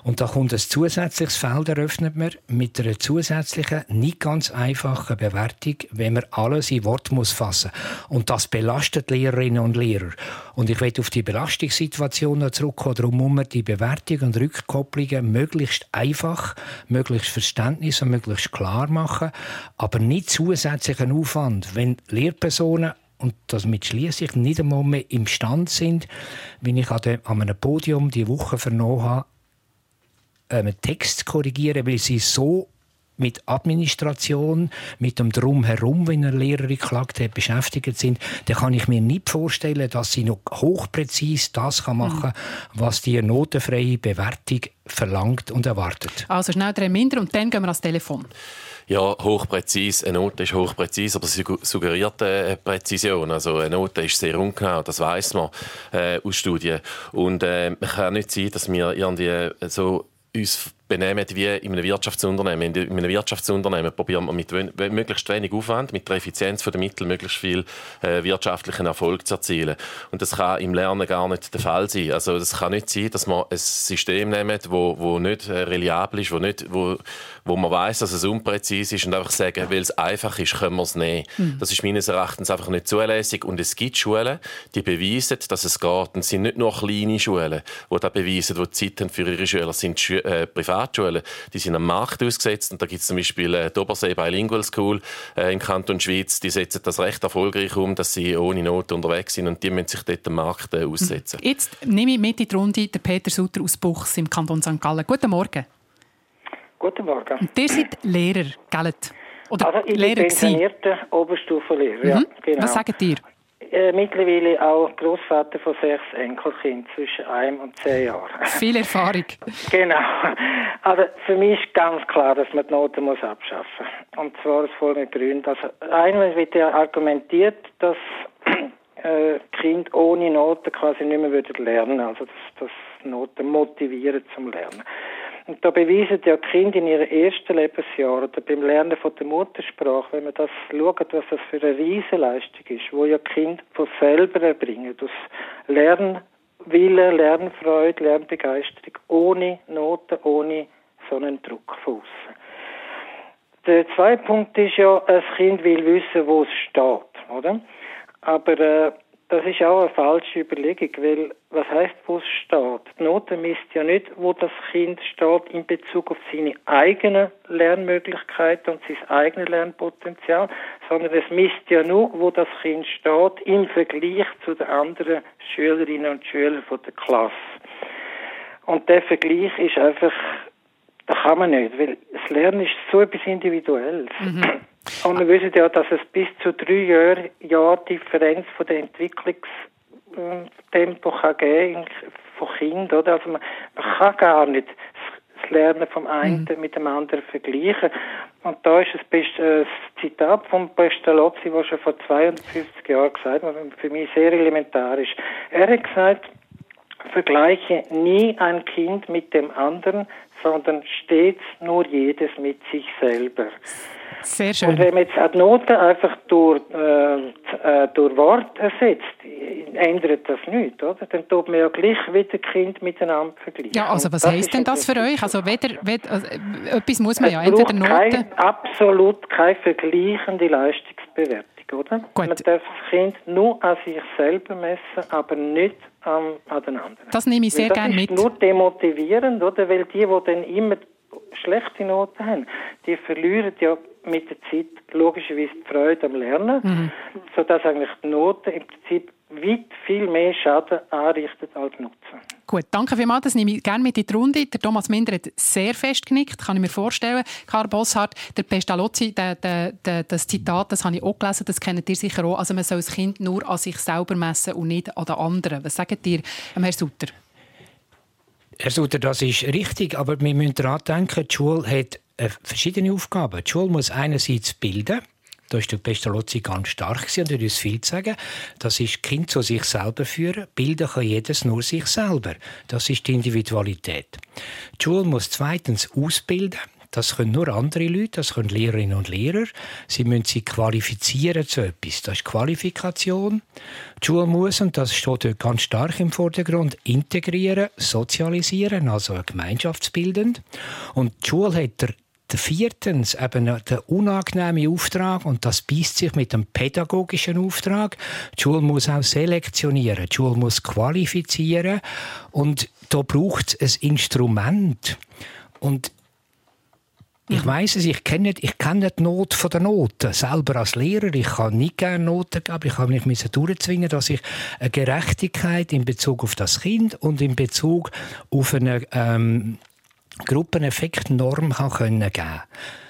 Und da kommt ein zusätzliches Feld, eröffnet man mit einer zusätzlichen, nicht ganz einfachen Bewertung, wenn man alles in Wort muss fassen Und das belastet Lehrerinnen und Lehrer. Und ich werde auf die Belastungssituation noch zurückkommen. Darum muss man die Bewertung und Rückkopplungen möglichst einfach, möglichst verständnis und möglichst klar machen, aber nicht zusätzlichen Aufwand. Wenn Lehrpersonen und damit schließe ich nicht einmal mehr imstand sind, wenn ich an, einem Podium die Woche vernommen habe, einen Text zu korrigieren, weil sie so mit Administration, mit dem Drumherum, wenn eine Lehrerin klagt hat, beschäftigt sind, dann kann ich mir nicht vorstellen, dass sie noch hochpräzise das machen kann, was die notenfreie Bewertung verlangt und erwartet. Also schnell drei Minder und dann gehen wir ans Telefon ja, hochpräzise, eine Note ist hochpräzise, aber sie suggeriert eine Präzision. Also eine Note ist sehr ungenau, das weiß man äh, aus Studien. Und äh, es kann nicht sein, dass wir irgendwie so uns benehmen wie in einem Wirtschaftsunternehmen. In einem Wirtschaftsunternehmen probieren wir mit möglichst wenig Aufwand, mit der Effizienz der Mittel möglichst viel äh, wirtschaftlichen Erfolg zu erzielen. Und das kann im Lernen gar nicht der Fall sein. Also das kann nicht sein, dass man ein System nimmt, wo, wo nicht äh, reliabel ist, wo, nicht, wo, wo man weiß, dass es unpräzise ist und einfach sagen, weil es einfach ist, können wir es nehmen. Mhm. Das ist meines Erachtens einfach nicht zulässig. Und es gibt Schulen, die beweisen, dass es geht. Und es sind nicht nur kleine Schulen, die das beweisen, die Zeit haben für ihre Schüler, es sind Schu äh, Privatschulen, die sind am Markt ausgesetzt. Und da gibt es zum Beispiel äh, die Obersee Bilingual School äh, im Kanton Schweiz, die setzen das recht erfolgreich um, dass sie ohne Not unterwegs sind und die müssen sich dort am Markt äh, aussetzen. Jetzt nehme ich mit in die Runde den Peter Sutter aus Buchs im Kanton St. Gallen. Guten Morgen. Guten Morgen. Und ihr seid Lehrer, gell? Oder also ich Lehrer bin pensionierter Oberstufenlehrer, ja, mhm. genau. Was sagt ihr? Äh, mittlerweile auch Großvater von sechs Enkelkindern zwischen einem und zehn Jahren. Viel Erfahrung. genau. Also für mich ist ganz klar, dass man die Noten muss abschaffen muss. Und zwar aus folgenden Gründen. Also einmal wird ja argumentiert, dass äh, Kind ohne Noten quasi nicht mehr lernen würden. Also dass, dass Noten motivieren zum Lernen. Und da beweisen ja die Kinder in ihren ersten Lebensjahren oder beim Lernen von der Muttersprache, wenn man das schaut, was das für eine Riesenleistung ist, wo ja Kinder von selber erbringen, das Lernwille, Lernfreude, Lernbegeisterung, ohne Noten, ohne so einen Druck von außen. Der zweite Punkt ist ja, ein Kind will wissen, wo es steht, oder? Aber äh, das ist auch eine falsche Überlegung, weil was heißt, wo es steht? Die Note misst ja nicht, wo das Kind steht in Bezug auf seine eigenen Lernmöglichkeiten und sein eigenes Lernpotenzial, sondern es misst ja nur, wo das Kind steht im Vergleich zu den anderen Schülerinnen und Schülern der Klasse. Und der Vergleich ist einfach, da kann man nicht, weil das Lernen ist so etwas Individuelles. Mhm. Und wir wissen ja, dass es bis zu drei Jahre Jahr Differenz von der Entwicklungstempo kann geben von Kindern. Oder? Also man, man kann gar nicht das Lernen vom einen mhm. mit dem anderen vergleichen. Und da ist ein äh, Zitat von Pestalozzi, das schon vor 250 Jahren gesagt hat, für mich sehr elementar ist. Er hat gesagt, vergleiche nie ein Kind mit dem anderen, sondern stets nur jedes mit sich selber. Sehr schön. Und wenn man jetzt die Noten einfach durch, äh, äh, durch Wort ersetzt, ändert das nichts, oder? Dann tut man ja gleich wieder Kind miteinander vergleichen. Ja, also was heisst denn das für euch? Also, weder, weder, also etwas muss man es ja, entweder Noten... Kein, absolut keine vergleichende Leistungsbewertung oder? Gut. Man darf das Kind nur an sich selber messen, aber nicht den anderen. Das nehme ich sehr gerne mit. Das ist nur demotivierend, oder? Weil die, die dann immer schlechte Noten haben, die verlieren ja mit der Zeit logischerweise die Freude am Lernen, mhm. sodass eigentlich die Noten im Prinzip weit viel mehr Schaden anrichtet als Nutzen. Gut, danke vielmals. Das nehme ich gerne mit in die Runde. Der Thomas Minder hat sehr fest genickt, kann ich mir vorstellen. Karl Bosshardt, der Pestalozzi, der, der, der, das Zitat, das habe ich auch gelesen, das kennt ihr sicher auch. Also man soll das Kind nur an sich selber messen und nicht an den anderen. Was sagt ihr, Herr Sutter? Herr Sutter, das ist richtig, aber wir müssen daran denken, die Schule hat äh, verschiedene Aufgaben. Die Schule muss einerseits bilden, da ist der Pestalozzi ganz stark und er uns viel zu sagen. Das ist Kind zu sich selber führen. Bilden kann jedes nur sich selber. Das ist die Individualität. Die Schule muss zweitens ausbilden. Das können nur andere Leute, das können Lehrerinnen und Lehrer. Sie müssen sich qualifizieren zu etwas. Das ist Qualifikation. Die Schule muss, und das steht dort ganz stark im Vordergrund, integrieren, sozialisieren, also gemeinschaftsbildend. Und die Schule hat der Viertens eben der unangenehme Auftrag und das beißt sich mit dem pädagogischen Auftrag. Die Schule muss auch selektionieren, die Schule muss qualifizieren und da braucht es ein Instrument. Und ich weiß es, ich kenne, ich kenne die Not von der Noten. Selber als Lehrer, ich kann nicht gerne Noten geben. Ich habe mich durchzwingen, dass ich eine Gerechtigkeit in Bezug auf das Kind und in Bezug auf eine ähm, Gruppeneffektnorm kann können geben.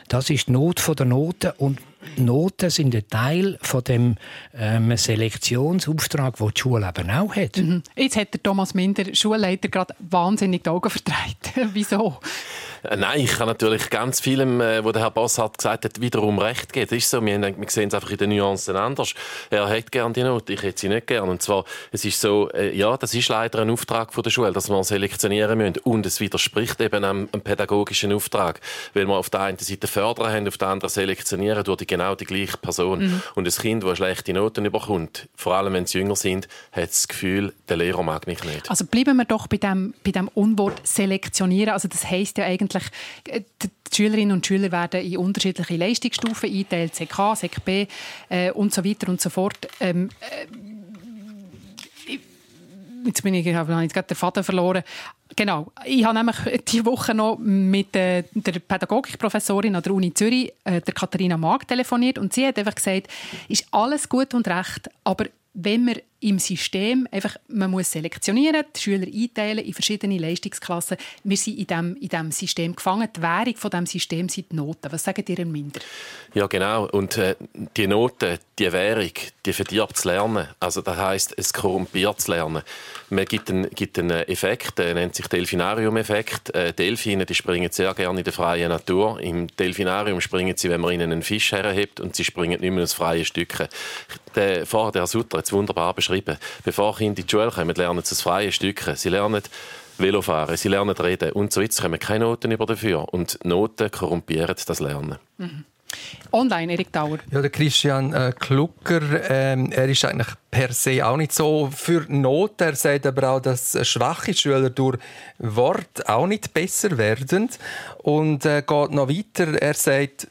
Das ist die Not von der Noten und Noten sind ein Teil von dem ähm, Selektionsauftrag, den die Schule eben auch hat. Mhm. Jetzt hat der Thomas Minder, Schulleiter, gerade wahnsinnig die Augen verdreht. Wieso? Äh, nein, ich kann natürlich ganz vielem, äh, was der Herr Bossart gesagt hat, wiederum recht geben. Das ist so, wir, wir sehen es einfach in den Nuancen anders. Er hat gerne die Note, ich hätte sie nicht gerne. Und zwar, es ist so, äh, ja, das ist leider ein Auftrag von der Schule, dass wir selektionieren müssen. Und es widerspricht eben einem, einem pädagogischen Auftrag. Weil wir auf der einen Seite fördern haben, auf der anderen selektionieren durch die, genau die gleiche Person. Mhm. Und ein Kind, das schlechte Noten bekommt, vor allem wenn sie jünger sind, hat das Gefühl, der Lehrer mag mich nicht. Also bleiben wir doch bei dem, bei dem Unwort selektionieren. Also das heisst ja eigentlich, äh, die Schülerinnen und Schüler werden in unterschiedliche Leistungsstufen eingeteilt, CK, SEC äh, und so weiter und so fort. Ähm, äh, jetzt bin ich, habe ich gerade den Faden verloren. Genau. Ich habe nämlich diese Woche noch mit äh, der Pädagogikprofessorin an der Uni Zürich, äh, der Katharina Mag, telefoniert und sie hat einfach gesagt, ist alles gut und recht, aber wenn wir im System einfach, man muss selektionieren, die Schüler einteilen in verschiedene Leistungsklassen. Wir sind in diesem in dem System gefangen. Die Währung von diesem System sind die Noten. Was sagen ihr Minder? Ja, genau. Und äh, die Noten, die Währung, die verdirbt das Lernen. Also das heisst, es korrumpiert das Lernen. Man gibt einen, gibt einen Effekt, der nennt sich Delfinarium-Effekt. Äh, Delfine die springen sehr gerne in der freien Natur. Im Delfinarium springen sie, wenn man ihnen einen Fisch herhebt und sie springen nicht mehr aus freien Stücken. Der, vorher der Sutter hat es wunderbar beschrieben. Bevor Kinder in die Schule kommen, lernen sie aus freien Stücken. Sie lernen Velofahren, sie lernen reden und so weiter. Es kommen keine Noten über dafür. Und Noten korrumpieren das Lernen. Mhm. Online, Erik Dauer. Ja, der Christian äh, Klucker, ähm, er ist eigentlich per se auch nicht so für Noten. Er sagt aber auch, dass schwache Schüler durch Wort auch nicht besser werden. Und äh, geht noch weiter. Er sagt,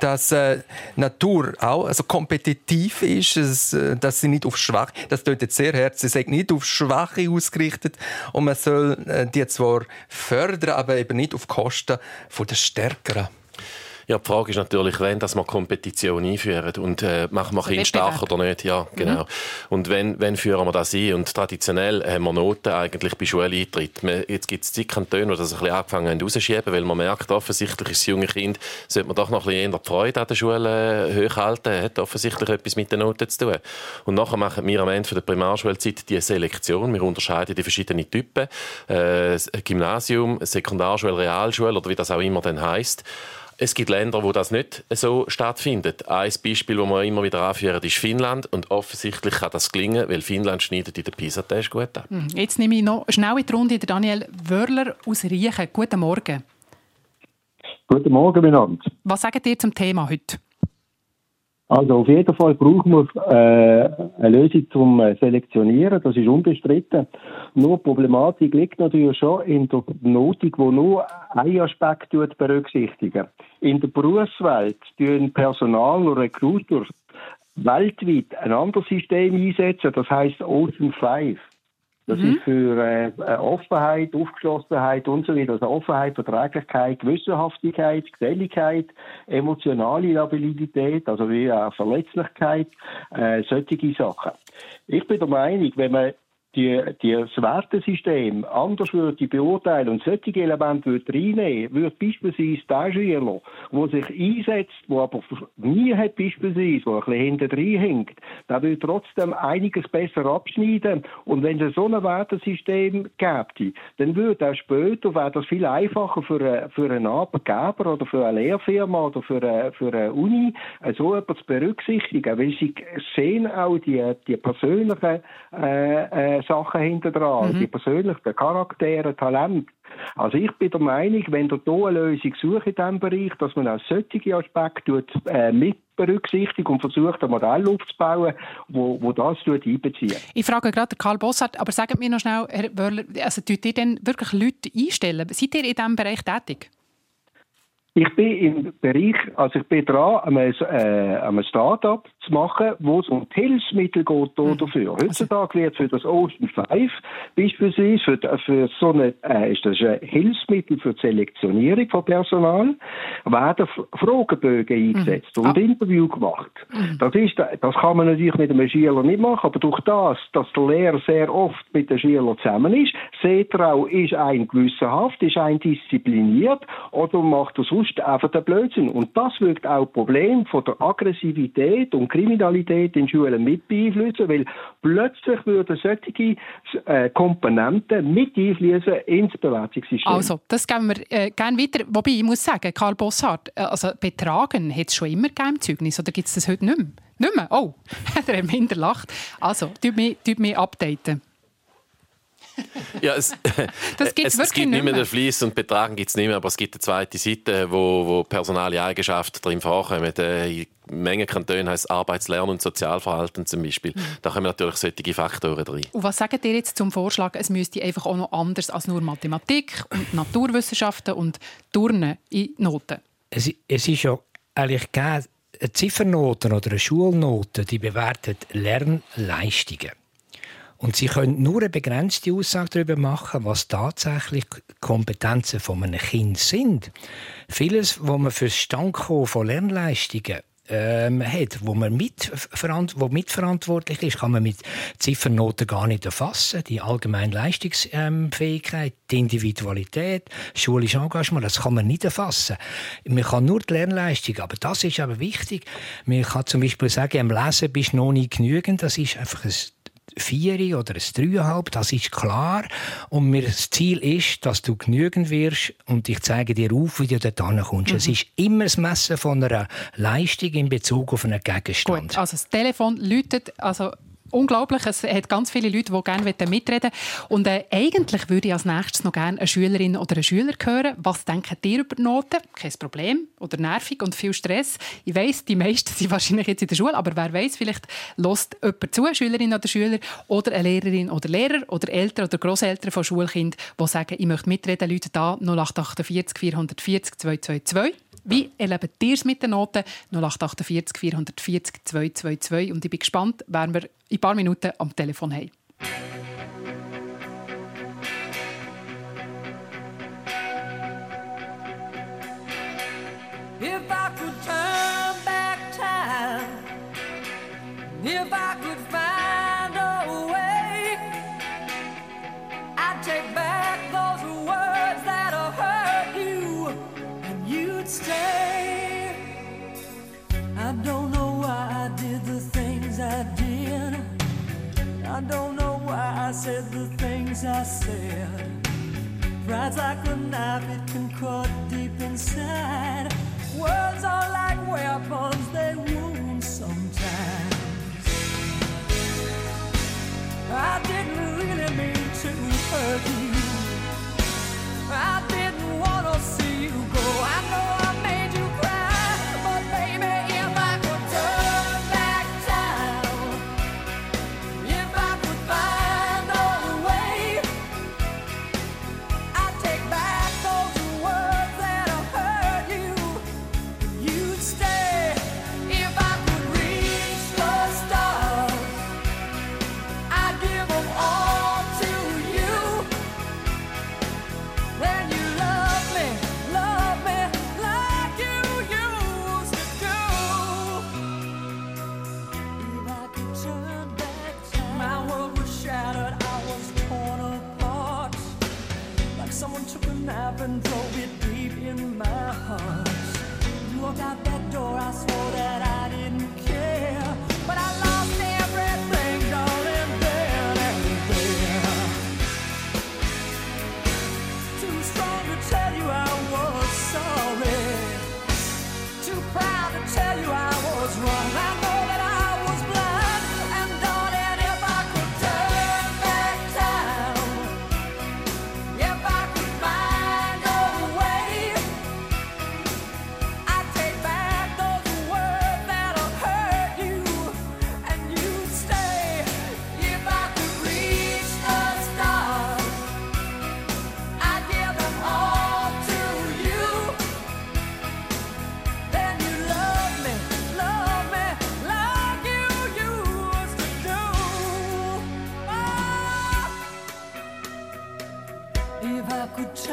dass äh, Natur auch also kompetitiv ist, dass, äh, dass sie nicht auf Schwache, das tut sehr herz, sie sagt nicht auf Schwache ausgerichtet und man soll äh, die zwar fördern, aber eben nicht auf Kosten von der Stärkeren. Ja, die Frage ist natürlich, wenn dass man Kompetition einführen und äh, machen wir also Kinder stark oder nicht. Ja, genau. Mhm. Und wenn, wenn führen wir das ein? Und traditionell haben wir Noten eigentlich bei Schuleintritt. Jetzt gibt es zig Kantone, die das ein bisschen angefangen haben rauszuschieben, weil man merkt, offensichtlich ist das junge Kind, sollte man doch noch ein bisschen eher die Freude an der Schule äh, hochhalten, hat offensichtlich etwas mit den Noten zu tun. Und nachher machen wir am Ende der Primarschulzeit die Selektion. Wir unterscheiden die verschiedenen Typen. Äh, Gymnasium, Sekundarschule, Realschule oder wie das auch immer dann heisst. Es gibt Länder, wo das nicht so stattfindet. Ein Beispiel, das wir immer wieder anführen, ist Finnland. Und offensichtlich kann das gelingen, weil Finnland schneidet in den PISA-Test gut ab. Hm, jetzt nehme ich noch schnell in die Runde Daniel Wörler aus Riechen. Guten Morgen. Guten Morgen miteinander. Was sagt ihr zum Thema heute? Also auf jeden Fall brauchen wir äh, eine Lösung zum äh, Selektionieren, das ist unbestritten. Nur die Problematik liegt natürlich schon in der Notung, die nur einen Aspekt berücksichtigen. In der Berufswelt tun Personal und Recruiter weltweit ein anderes System einsetzen, das heißt Ocean 5. Das mhm. ist für äh, äh, Offenheit, Aufgeschlossenheit und so weiter. Also Offenheit, Verträglichkeit, Gewissenhaftigkeit, Geselligkeit, emotionale Labilität, also wie auch Verletzlichkeit, äh, solche Sachen. Ich bin der Meinung, wenn man die, die, das Wertesystem anders würde beurteilen und solche Elemente würde reinnehmen, würde beispielsweise der Schüler, der sich einsetzt, der aber nie hat beispielsweise, der ein bisschen hinten drin hängt, der würde trotzdem einiges besser abschneiden. Und wenn es so ein Wertesystem gäbe, dann würde auch später, wäre das viel einfacher für, eine, für einen Arbeitgeber oder für eine Lehrfirma oder für eine, für eine Uni, so etwas zu berücksichtigen, weil sie sehen auch die, die persönlichen äh, äh, Sachen hinter dran, mhm. die persönlichen Charaktere, Talente. Also ich bin der Meinung, wenn ihr hier eine Lösung sucht in diesem Bereich, dass man auch solche Aspekte äh, mit berücksichtigt und versucht, ein Modell aufzubauen, wo, wo das einbezieht. Ich frage gerade Karl Bossart, aber sagt mir noch schnell, Herr Wörler, also tut ihr denn wirklich Leute einstellen? Seid ihr in diesem Bereich tätig? Ich bin im Bereich, also ich bin dran, einem, äh, einem Start-up zu machen, wo es um die Hilfsmittel geht mhm. dafür. Heutzutage wird für das Ocean 5 beispielsweise für, für so eine, äh, ist das ein Hilfsmittel für die Selektionierung von Personal, werden Fragebögen mhm. eingesetzt mhm. und ah. Interview gemacht. Mhm. Das ist, das kann man natürlich mit einem Schüler nicht machen, aber durch das, dass der Lehrer sehr oft mit den Schülern zusammen ist, seht er auch, ist ein gewissenhaft, ist ein diszipliniert oder macht er sonst einfach der Blödsinn. Und das wirkt auch Problem von der Aggressivität und Kriminalität in Schulen mit beeinflussen, weil plötzlich würden solche äh, Komponenten mit einfließen ins Bewertungssystem. Also, das geben wir äh, gerne weiter. Wobei, ich muss sagen, Karl Bossart, äh, also Betragen hat es schon immer gegeben im Zeugnis, oder gibt es das heute nicht mehr? Nicht mehr? Oh, der Herr Minder lacht. Also, tut mich updaten ja, es, das gibt's es, es gibt nicht mehr den Fleiss und Betragen gibt es nicht mehr, aber es gibt eine zweite Seite, wo, wo personale Eigenschaften drin vorkommen. Äh, in Menge Kantonen heisst Arbeitslernen und Sozialverhalten zum Beispiel. Mhm. Da kommen natürlich solche Faktoren drin. Und was sagt ihr jetzt zum Vorschlag, es müsste einfach auch noch anders als nur Mathematik und Naturwissenschaften und Turnen in Noten? Es, es ist ja eigentlich keine Ziffernoten oder eine Schulnote, die bewertet Lernleistungen. Und sie können nur eine begrenzte Aussage darüber machen, was tatsächlich Kompetenzen von einem Kind sind. Vieles, was man für das Standkommen von Lernleistungen ähm, hat, wo man mitverant wo mitverantwortlich ist, kann man mit Ziffernoten gar nicht erfassen. Die allgemeine Leistungsfähigkeit, die Individualität, schulische Engagement, das kann man nicht erfassen. Man kann nur die Lernleistung, aber das ist aber wichtig. Man kann zum Beispiel sagen, am Lesen bist du noch nicht genügend. Das ist einfach ein vier oder ein dreieinhalb, das ist klar. Und mir das Ziel ist, dass du genügend wirst und ich zeige dir auf, wie du dort kommst. Mhm. Es ist immer das Messen von einer Leistung in Bezug auf einen Gegenstand. Gut, also das Telefon läutet, also unglaublich. Es hat ganz viele Leute, die gerne mitreden wollen. Und äh, eigentlich würde ich als nächstes noch gerne eine Schülerin oder einen Schüler hören. Was denken ihr über die Noten? Kein Problem. Oder nervig und viel Stress. Ich weiss, die meisten sind wahrscheinlich jetzt in der Schule, aber wer weiß, vielleicht lässt jemand zu, Schülerin oder Schüler, oder eine Lehrerin oder Lehrer oder Eltern oder Großeltern von Schulkindern, die sagen, ich möchte mitreden, Leute da 0848 440 222. Wie erlebt ihr es mit den Noten? 0848 440 222. Und ich bin gespannt, wer wir in ein paar Minuten am Telefon haben. If I could turn back time, I don't know why I said the things I said. Pride's like a knife, it can cut deep inside. Words are like weapons, they wound sometimes. I didn't really mean to hurt you.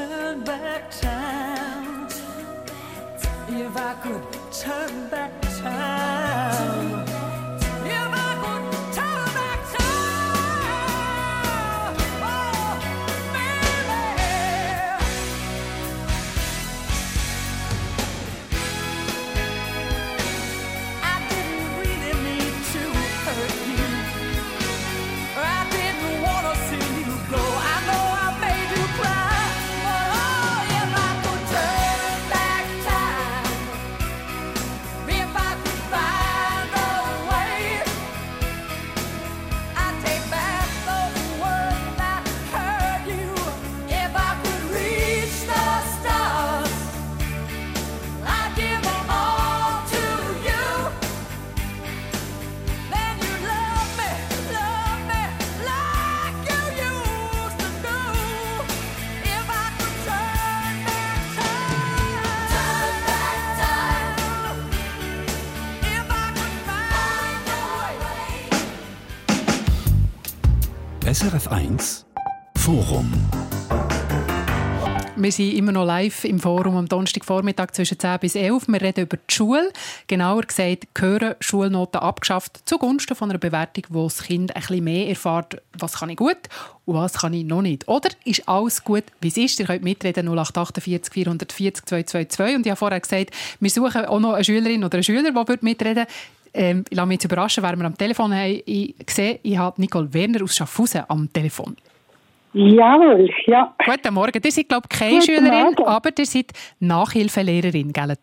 Turn back time, if I could turn back time. Wir sind immer noch live im Forum am Donnerstagvormittag zwischen 10 bis 11. Wir reden über die Schule. Genauer gesagt, gehören Schulnoten abgeschafft zugunsten von einer Bewertung, wo das Kind ein bisschen mehr erfährt, was kann ich gut und was kann ich noch nicht. Oder ist alles gut, wie es ist? Ihr könnt mitreden 0848 440 222. Und ich habe vorher gesagt, wir suchen auch noch eine Schülerin oder einen Schüler, der mitreden. Ähm, ich lasse mich jetzt überraschen, wer wir am Telefon haben. Ich sehe, ich habe Nicole Werner aus Schaffhausen am Telefon. Jawohl, ja. Guten Morgen. Ihr seid, glaube ich, keine Guten Schülerin, Morgen. aber ihr seid Nachhilfelehrerin, gell?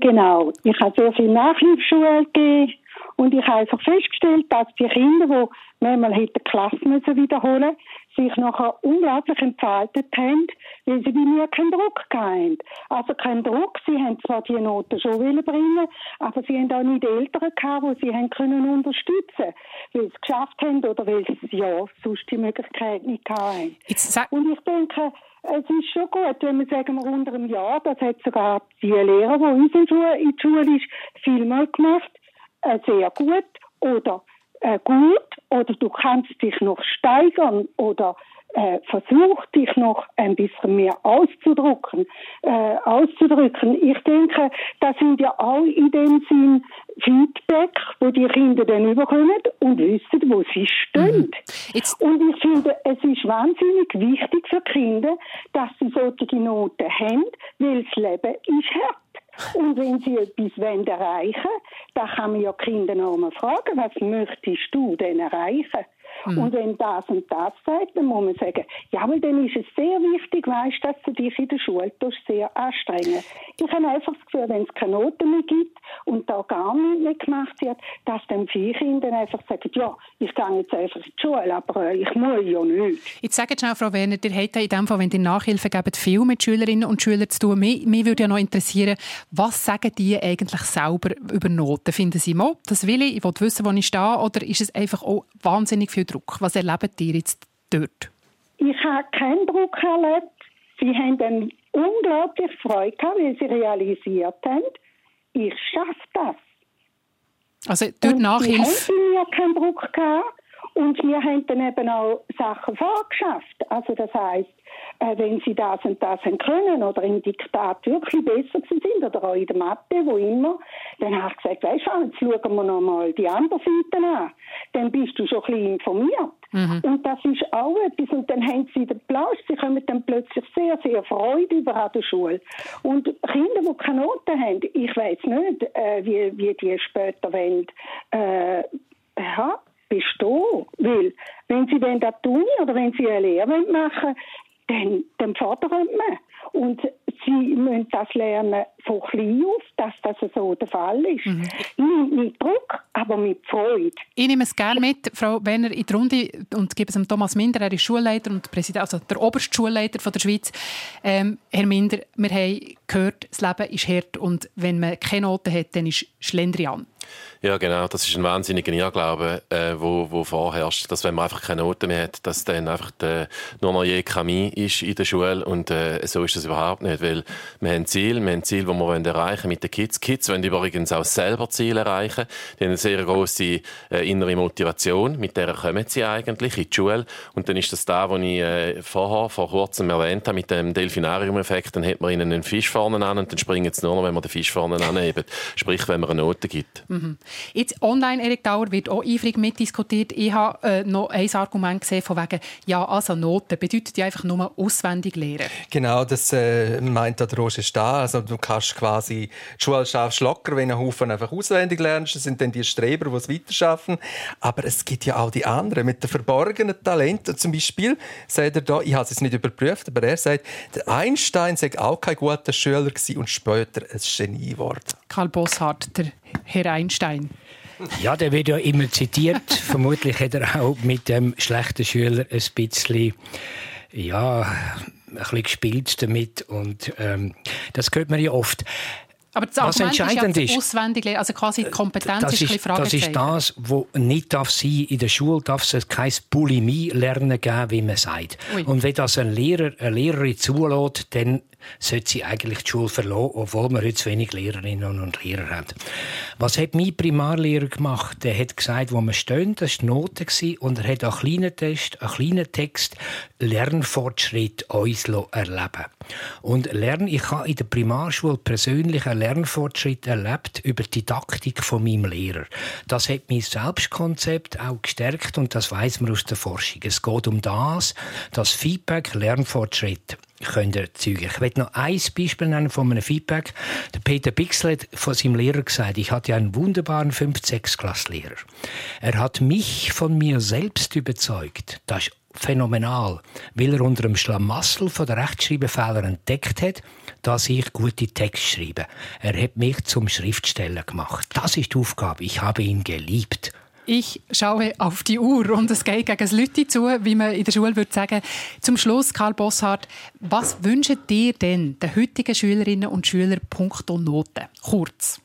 Genau. Ich habe sehr viel Nachhilfeschule gegeben und ich habe einfach festgestellt, dass die Kinder, die manchmal hätten die Klasse müssen wiederholen sich nachher unglaublich entfaltet haben, weil sie bei mir keinen Druck hatten. Also keinen Druck, sie haben zwar die Noten schon bringen, aber sie haben auch nicht Eltern gehabt, die sie haben können unterstützen weil sie es geschafft haben oder weil sie ja sonst die Möglichkeit nicht hatten. Und ich denke, es ist schon gut, wenn wir sagen, wir unter einem Jahr, das hat sogar die Lehrer, die in die Schule ist, vielmal gemacht, äh, sehr gut oder äh, gut oder du kannst dich noch steigern oder äh, versucht, dich noch ein bisschen mehr auszudrücken, äh, auszudrücken. Ich denke, das sind ja auch in dem Sinn Feedback, wo die Kinder dann überkommen und wissen, wo sie stehen. Und ich finde, es ist wahnsinnig wichtig für Kinder, dass sie solche Noten haben, weil das Leben ist hart. Und wenn sie etwas wollen erreichen dann kann man ja Kinder noch mal fragen, was möchtest du denn erreichen? Mhm. Und wenn das und das sagt, dann muss man sagen, ja, weil dann ist es sehr wichtig, weißt, dass du dich in der Schule sehr anstrengen. Ich habe einfach das Gefühl, wenn es keine Noten mehr gibt und da gar nichts mehr gemacht wird, dass dann viele Kinder einfach sagen, ja, ich gehe jetzt einfach in die Schule, aber äh, ich muss ja nicht. Jetzt sagt schnell, Frau Werner, ihr habt in dem Fall, wenn ihr Nachhilfe gebt, viel mit Schülerinnen und Schülern zu tun. Mich, mich würde ja noch interessieren, was sagen die eigentlich selber über Noten? Finden sie, mal, das will ich, ich will wissen, wo ich stehe, oder ist es einfach auch wahnsinnig viel Druck? Was erlebt ihr jetzt dort? Ich habe keinen Druck erlebt. Sie haben dann unglaublich Freude gehabt, weil sie realisiert haben, ich schaffe das. Also dort und Nachhilfe... Sie haben mir keinen Druck gehabt und wir haben dann eben auch Sachen vorgeschafft. Also das heisst, äh, wenn sie das und das können oder im Diktat wirklich besser sind oder auch in der Mathe, wo immer, dann habe ich gesagt, weißt du, jetzt schauen wir noch mal die andere Seite an. Dann bist du schon ein bisschen informiert. Und das ist auch etwas. Und dann haben sie den Plausch, sie kommen dann plötzlich sehr, sehr Freude über an der Schule. Und Kinder, die keine Noten haben, ich weiß nicht, äh, wie, wie die später wollen, äh, ja, bestehen. Weil, wenn sie an die Uni oder wenn sie eine Lehre machen dann, dann fordert man. Und sie müssen das lernen von klein auf, dass das so der Fall ist. Nicht mit Druck, aber mit Freude. Ich nehme es gerne mit, Frau Werner, in die Runde und gebe es dem Thomas Minder, er ist Schulleiter und Präsident, also der oberste Schulleiter von der Schweiz. Ähm, Herr Minder, wir haben gehört, das Leben ist hart und wenn man keine Noten hat, dann ist Schlendrian. Ja, genau. Das ist ein wahnsinniger Irrglaube, äh, wo, wo vorherrscht, dass wenn man einfach keine Noten mehr hat, dass dann einfach der, nur noch je Chemie ist in der Schule und äh, so ist das überhaupt nicht, weil wir haben Ziel, wir haben Ziel, wo wir wollen erreichen mit den Kids. Kids wollen übrigens auch selber Ziele erreichen. Die haben eine sehr große äh, innere Motivation, mit der kommen sie eigentlich in die Schule und dann ist das da, was ich äh, vorher vor kurzem erwähnt habe mit dem Delfinarium-Effekt. Dann hat man ihnen einen Fisch vorne an und dann springen sie nur noch, wenn man den Fisch vorne anhebt. Sprich, wenn man eine Note gibt. Mhm. Jetzt online, Erik Dauer, wird auch eifrig mitdiskutiert. Ich habe äh, noch ein Argument gesehen von wegen, ja, also Noten bedeutet ja einfach nur auswendig lernen. Genau, das äh, meint der Roger Stahl. Also du kannst quasi die Schule schaffst locker, wenn du einen Haufen einfach auswendig lernst. Das sind dann die Streber, die es weiterschaffen. Aber es gibt ja auch die anderen mit den verborgenen Talenten. Zum Beispiel sagt er da, ich habe es jetzt nicht überprüft, aber er sagt, der Einstein sei auch kein guter Schüler gewesen und später ein Genie geworden. Karl Bosshardt, der Herr Einstein. Ja, der wird ja immer zitiert. Vermutlich hat er auch mit dem schlechten Schüler ein bisschen, ja, ein bisschen gespielt damit. Und ähm, das hört man ja oft. Aber das Was Argument entscheidend ist, ja auswendig lernen, also quasi die Kompetenz das ist, ein ist, das ist das, was nicht darf sein. In der Schule darf es kein Bulimie-Lernen geben, wie man sagt. Ui. Und wenn das ein Lehrer, eine Lehrerin zulässt, dann sollte sie eigentlich die Schule verlassen, obwohl wir heute zu wenig Lehrerinnen und Lehrer haben. Was hat mein Primarlehrer gemacht? Der hat gesagt, wo wir stehen, das war die Note und er hat einen kleinen Test, einen kleinen Text, Lernfortschritt uns erleben Und Lern, ich habe in der Primarschule persönlich einen Lernfortschritt erlebt über die Didaktik von meinem Lehrer. Das hat mein Selbstkonzept auch gestärkt und das weiß man aus der Forschung. Es geht um das, das Feedback, Lernfortschritt können erzeugen. Ich will noch ein Beispiel nennen von einem Feedback. Der Peter Bixel hat von seinem Lehrer gesagt, ich hatte einen wunderbaren 5-6-Klasslehrer. Er hat mich von mir selbst überzeugt. Das ist phänomenal, weil er unter dem Schlamassel von der Rechtschreibfehler entdeckt hat, dass ich gute Texte schreibe. Er hat mich zum Schriftsteller gemacht. Das ist die Aufgabe. Ich habe ihn geliebt. Ich schaue auf die Uhr und es geht gegen das Leute zu, wie man in der Schule würde sagen. Zum Schluss, Karl Bosshardt, was wünschen dir denn den heutigen Schülerinnen und Schülern punkto Noten? Kurz.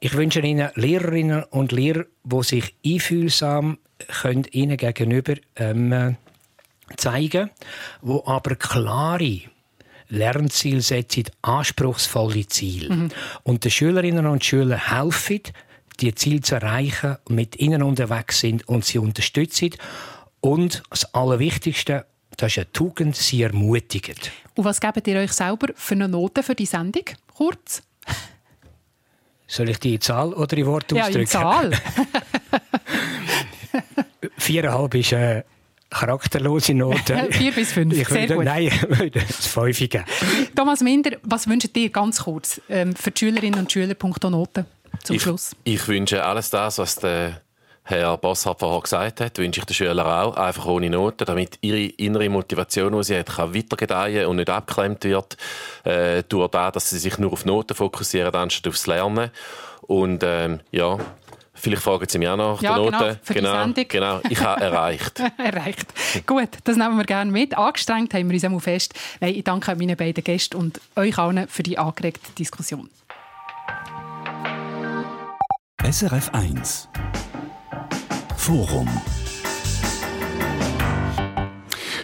Ich wünsche Ihnen Lehrerinnen und Lehrer, die sich einfühlsam können Ihnen gegenüber ähm, zeigen, wo aber klare Lernziele setzen, anspruchsvolle Ziele. Mhm. Und den Schülerinnen und Schülern helfen, die Ziele zu erreichen, mit ihnen unterwegs sind und sie unterstützen. Und das Allerwichtigste, Das ist eine Tugend, sie ermutigt. Und was gebt ihr euch selber für eine Note für die Sendung? Kurz. Soll ich die in Zahl oder in Wort Ja, ausdrücken? in Zahl. Viereinhalb ist eine charakterlose Note. Vier bis fünf. Ich Sehr würde, gut. Nein, ich würde das geben. Thomas Minder, was wünscht ihr ganz kurz ähm, für die Schülerinnen und Schüler punkto Noten zum ich, Schluss? Ich wünsche alles das, was der Herr Bosshardt vorher gesagt hat, wünsche ich den Schülern auch, einfach ohne Noten, damit ihre innere Motivation, die sie hat, kann weitergedeihen und nicht abgeklemmt wird äh, durch das, dass sie sich nur auf Noten fokussieren, anstatt aufs Lernen. Und ähm, ja, vielleicht fragen Sie mich auch nach Ja, der genau, Note. die genau, Sendung. genau, ich habe erreicht. Erreicht. Gut, das nehmen wir gerne mit. Angestrengt haben wir uns einmal fest. Nein, ich danke meinen beiden Gästen und euch allen für die angeregte Diskussion. SRF 1 Forum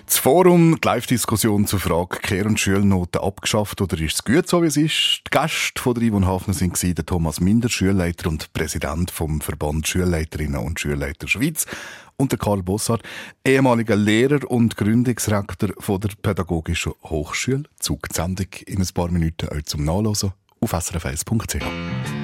Das Forum, die Live-Diskussion zur Frage Kehr- und Schulnoten abgeschafft oder ist es gut so, wie es ist? Die Gäste von der Yvonne Hafner waren Thomas Minder, Schulleiter und Präsident vom Verband Schulleiterinnen und Schulleiter Schweiz und der Karl Bossart, ehemaliger Lehrer und Gründungsrektor von der Pädagogischen Hochschule. Zug in ein paar Minuten euch zum Nachlesen auf srf1.ch.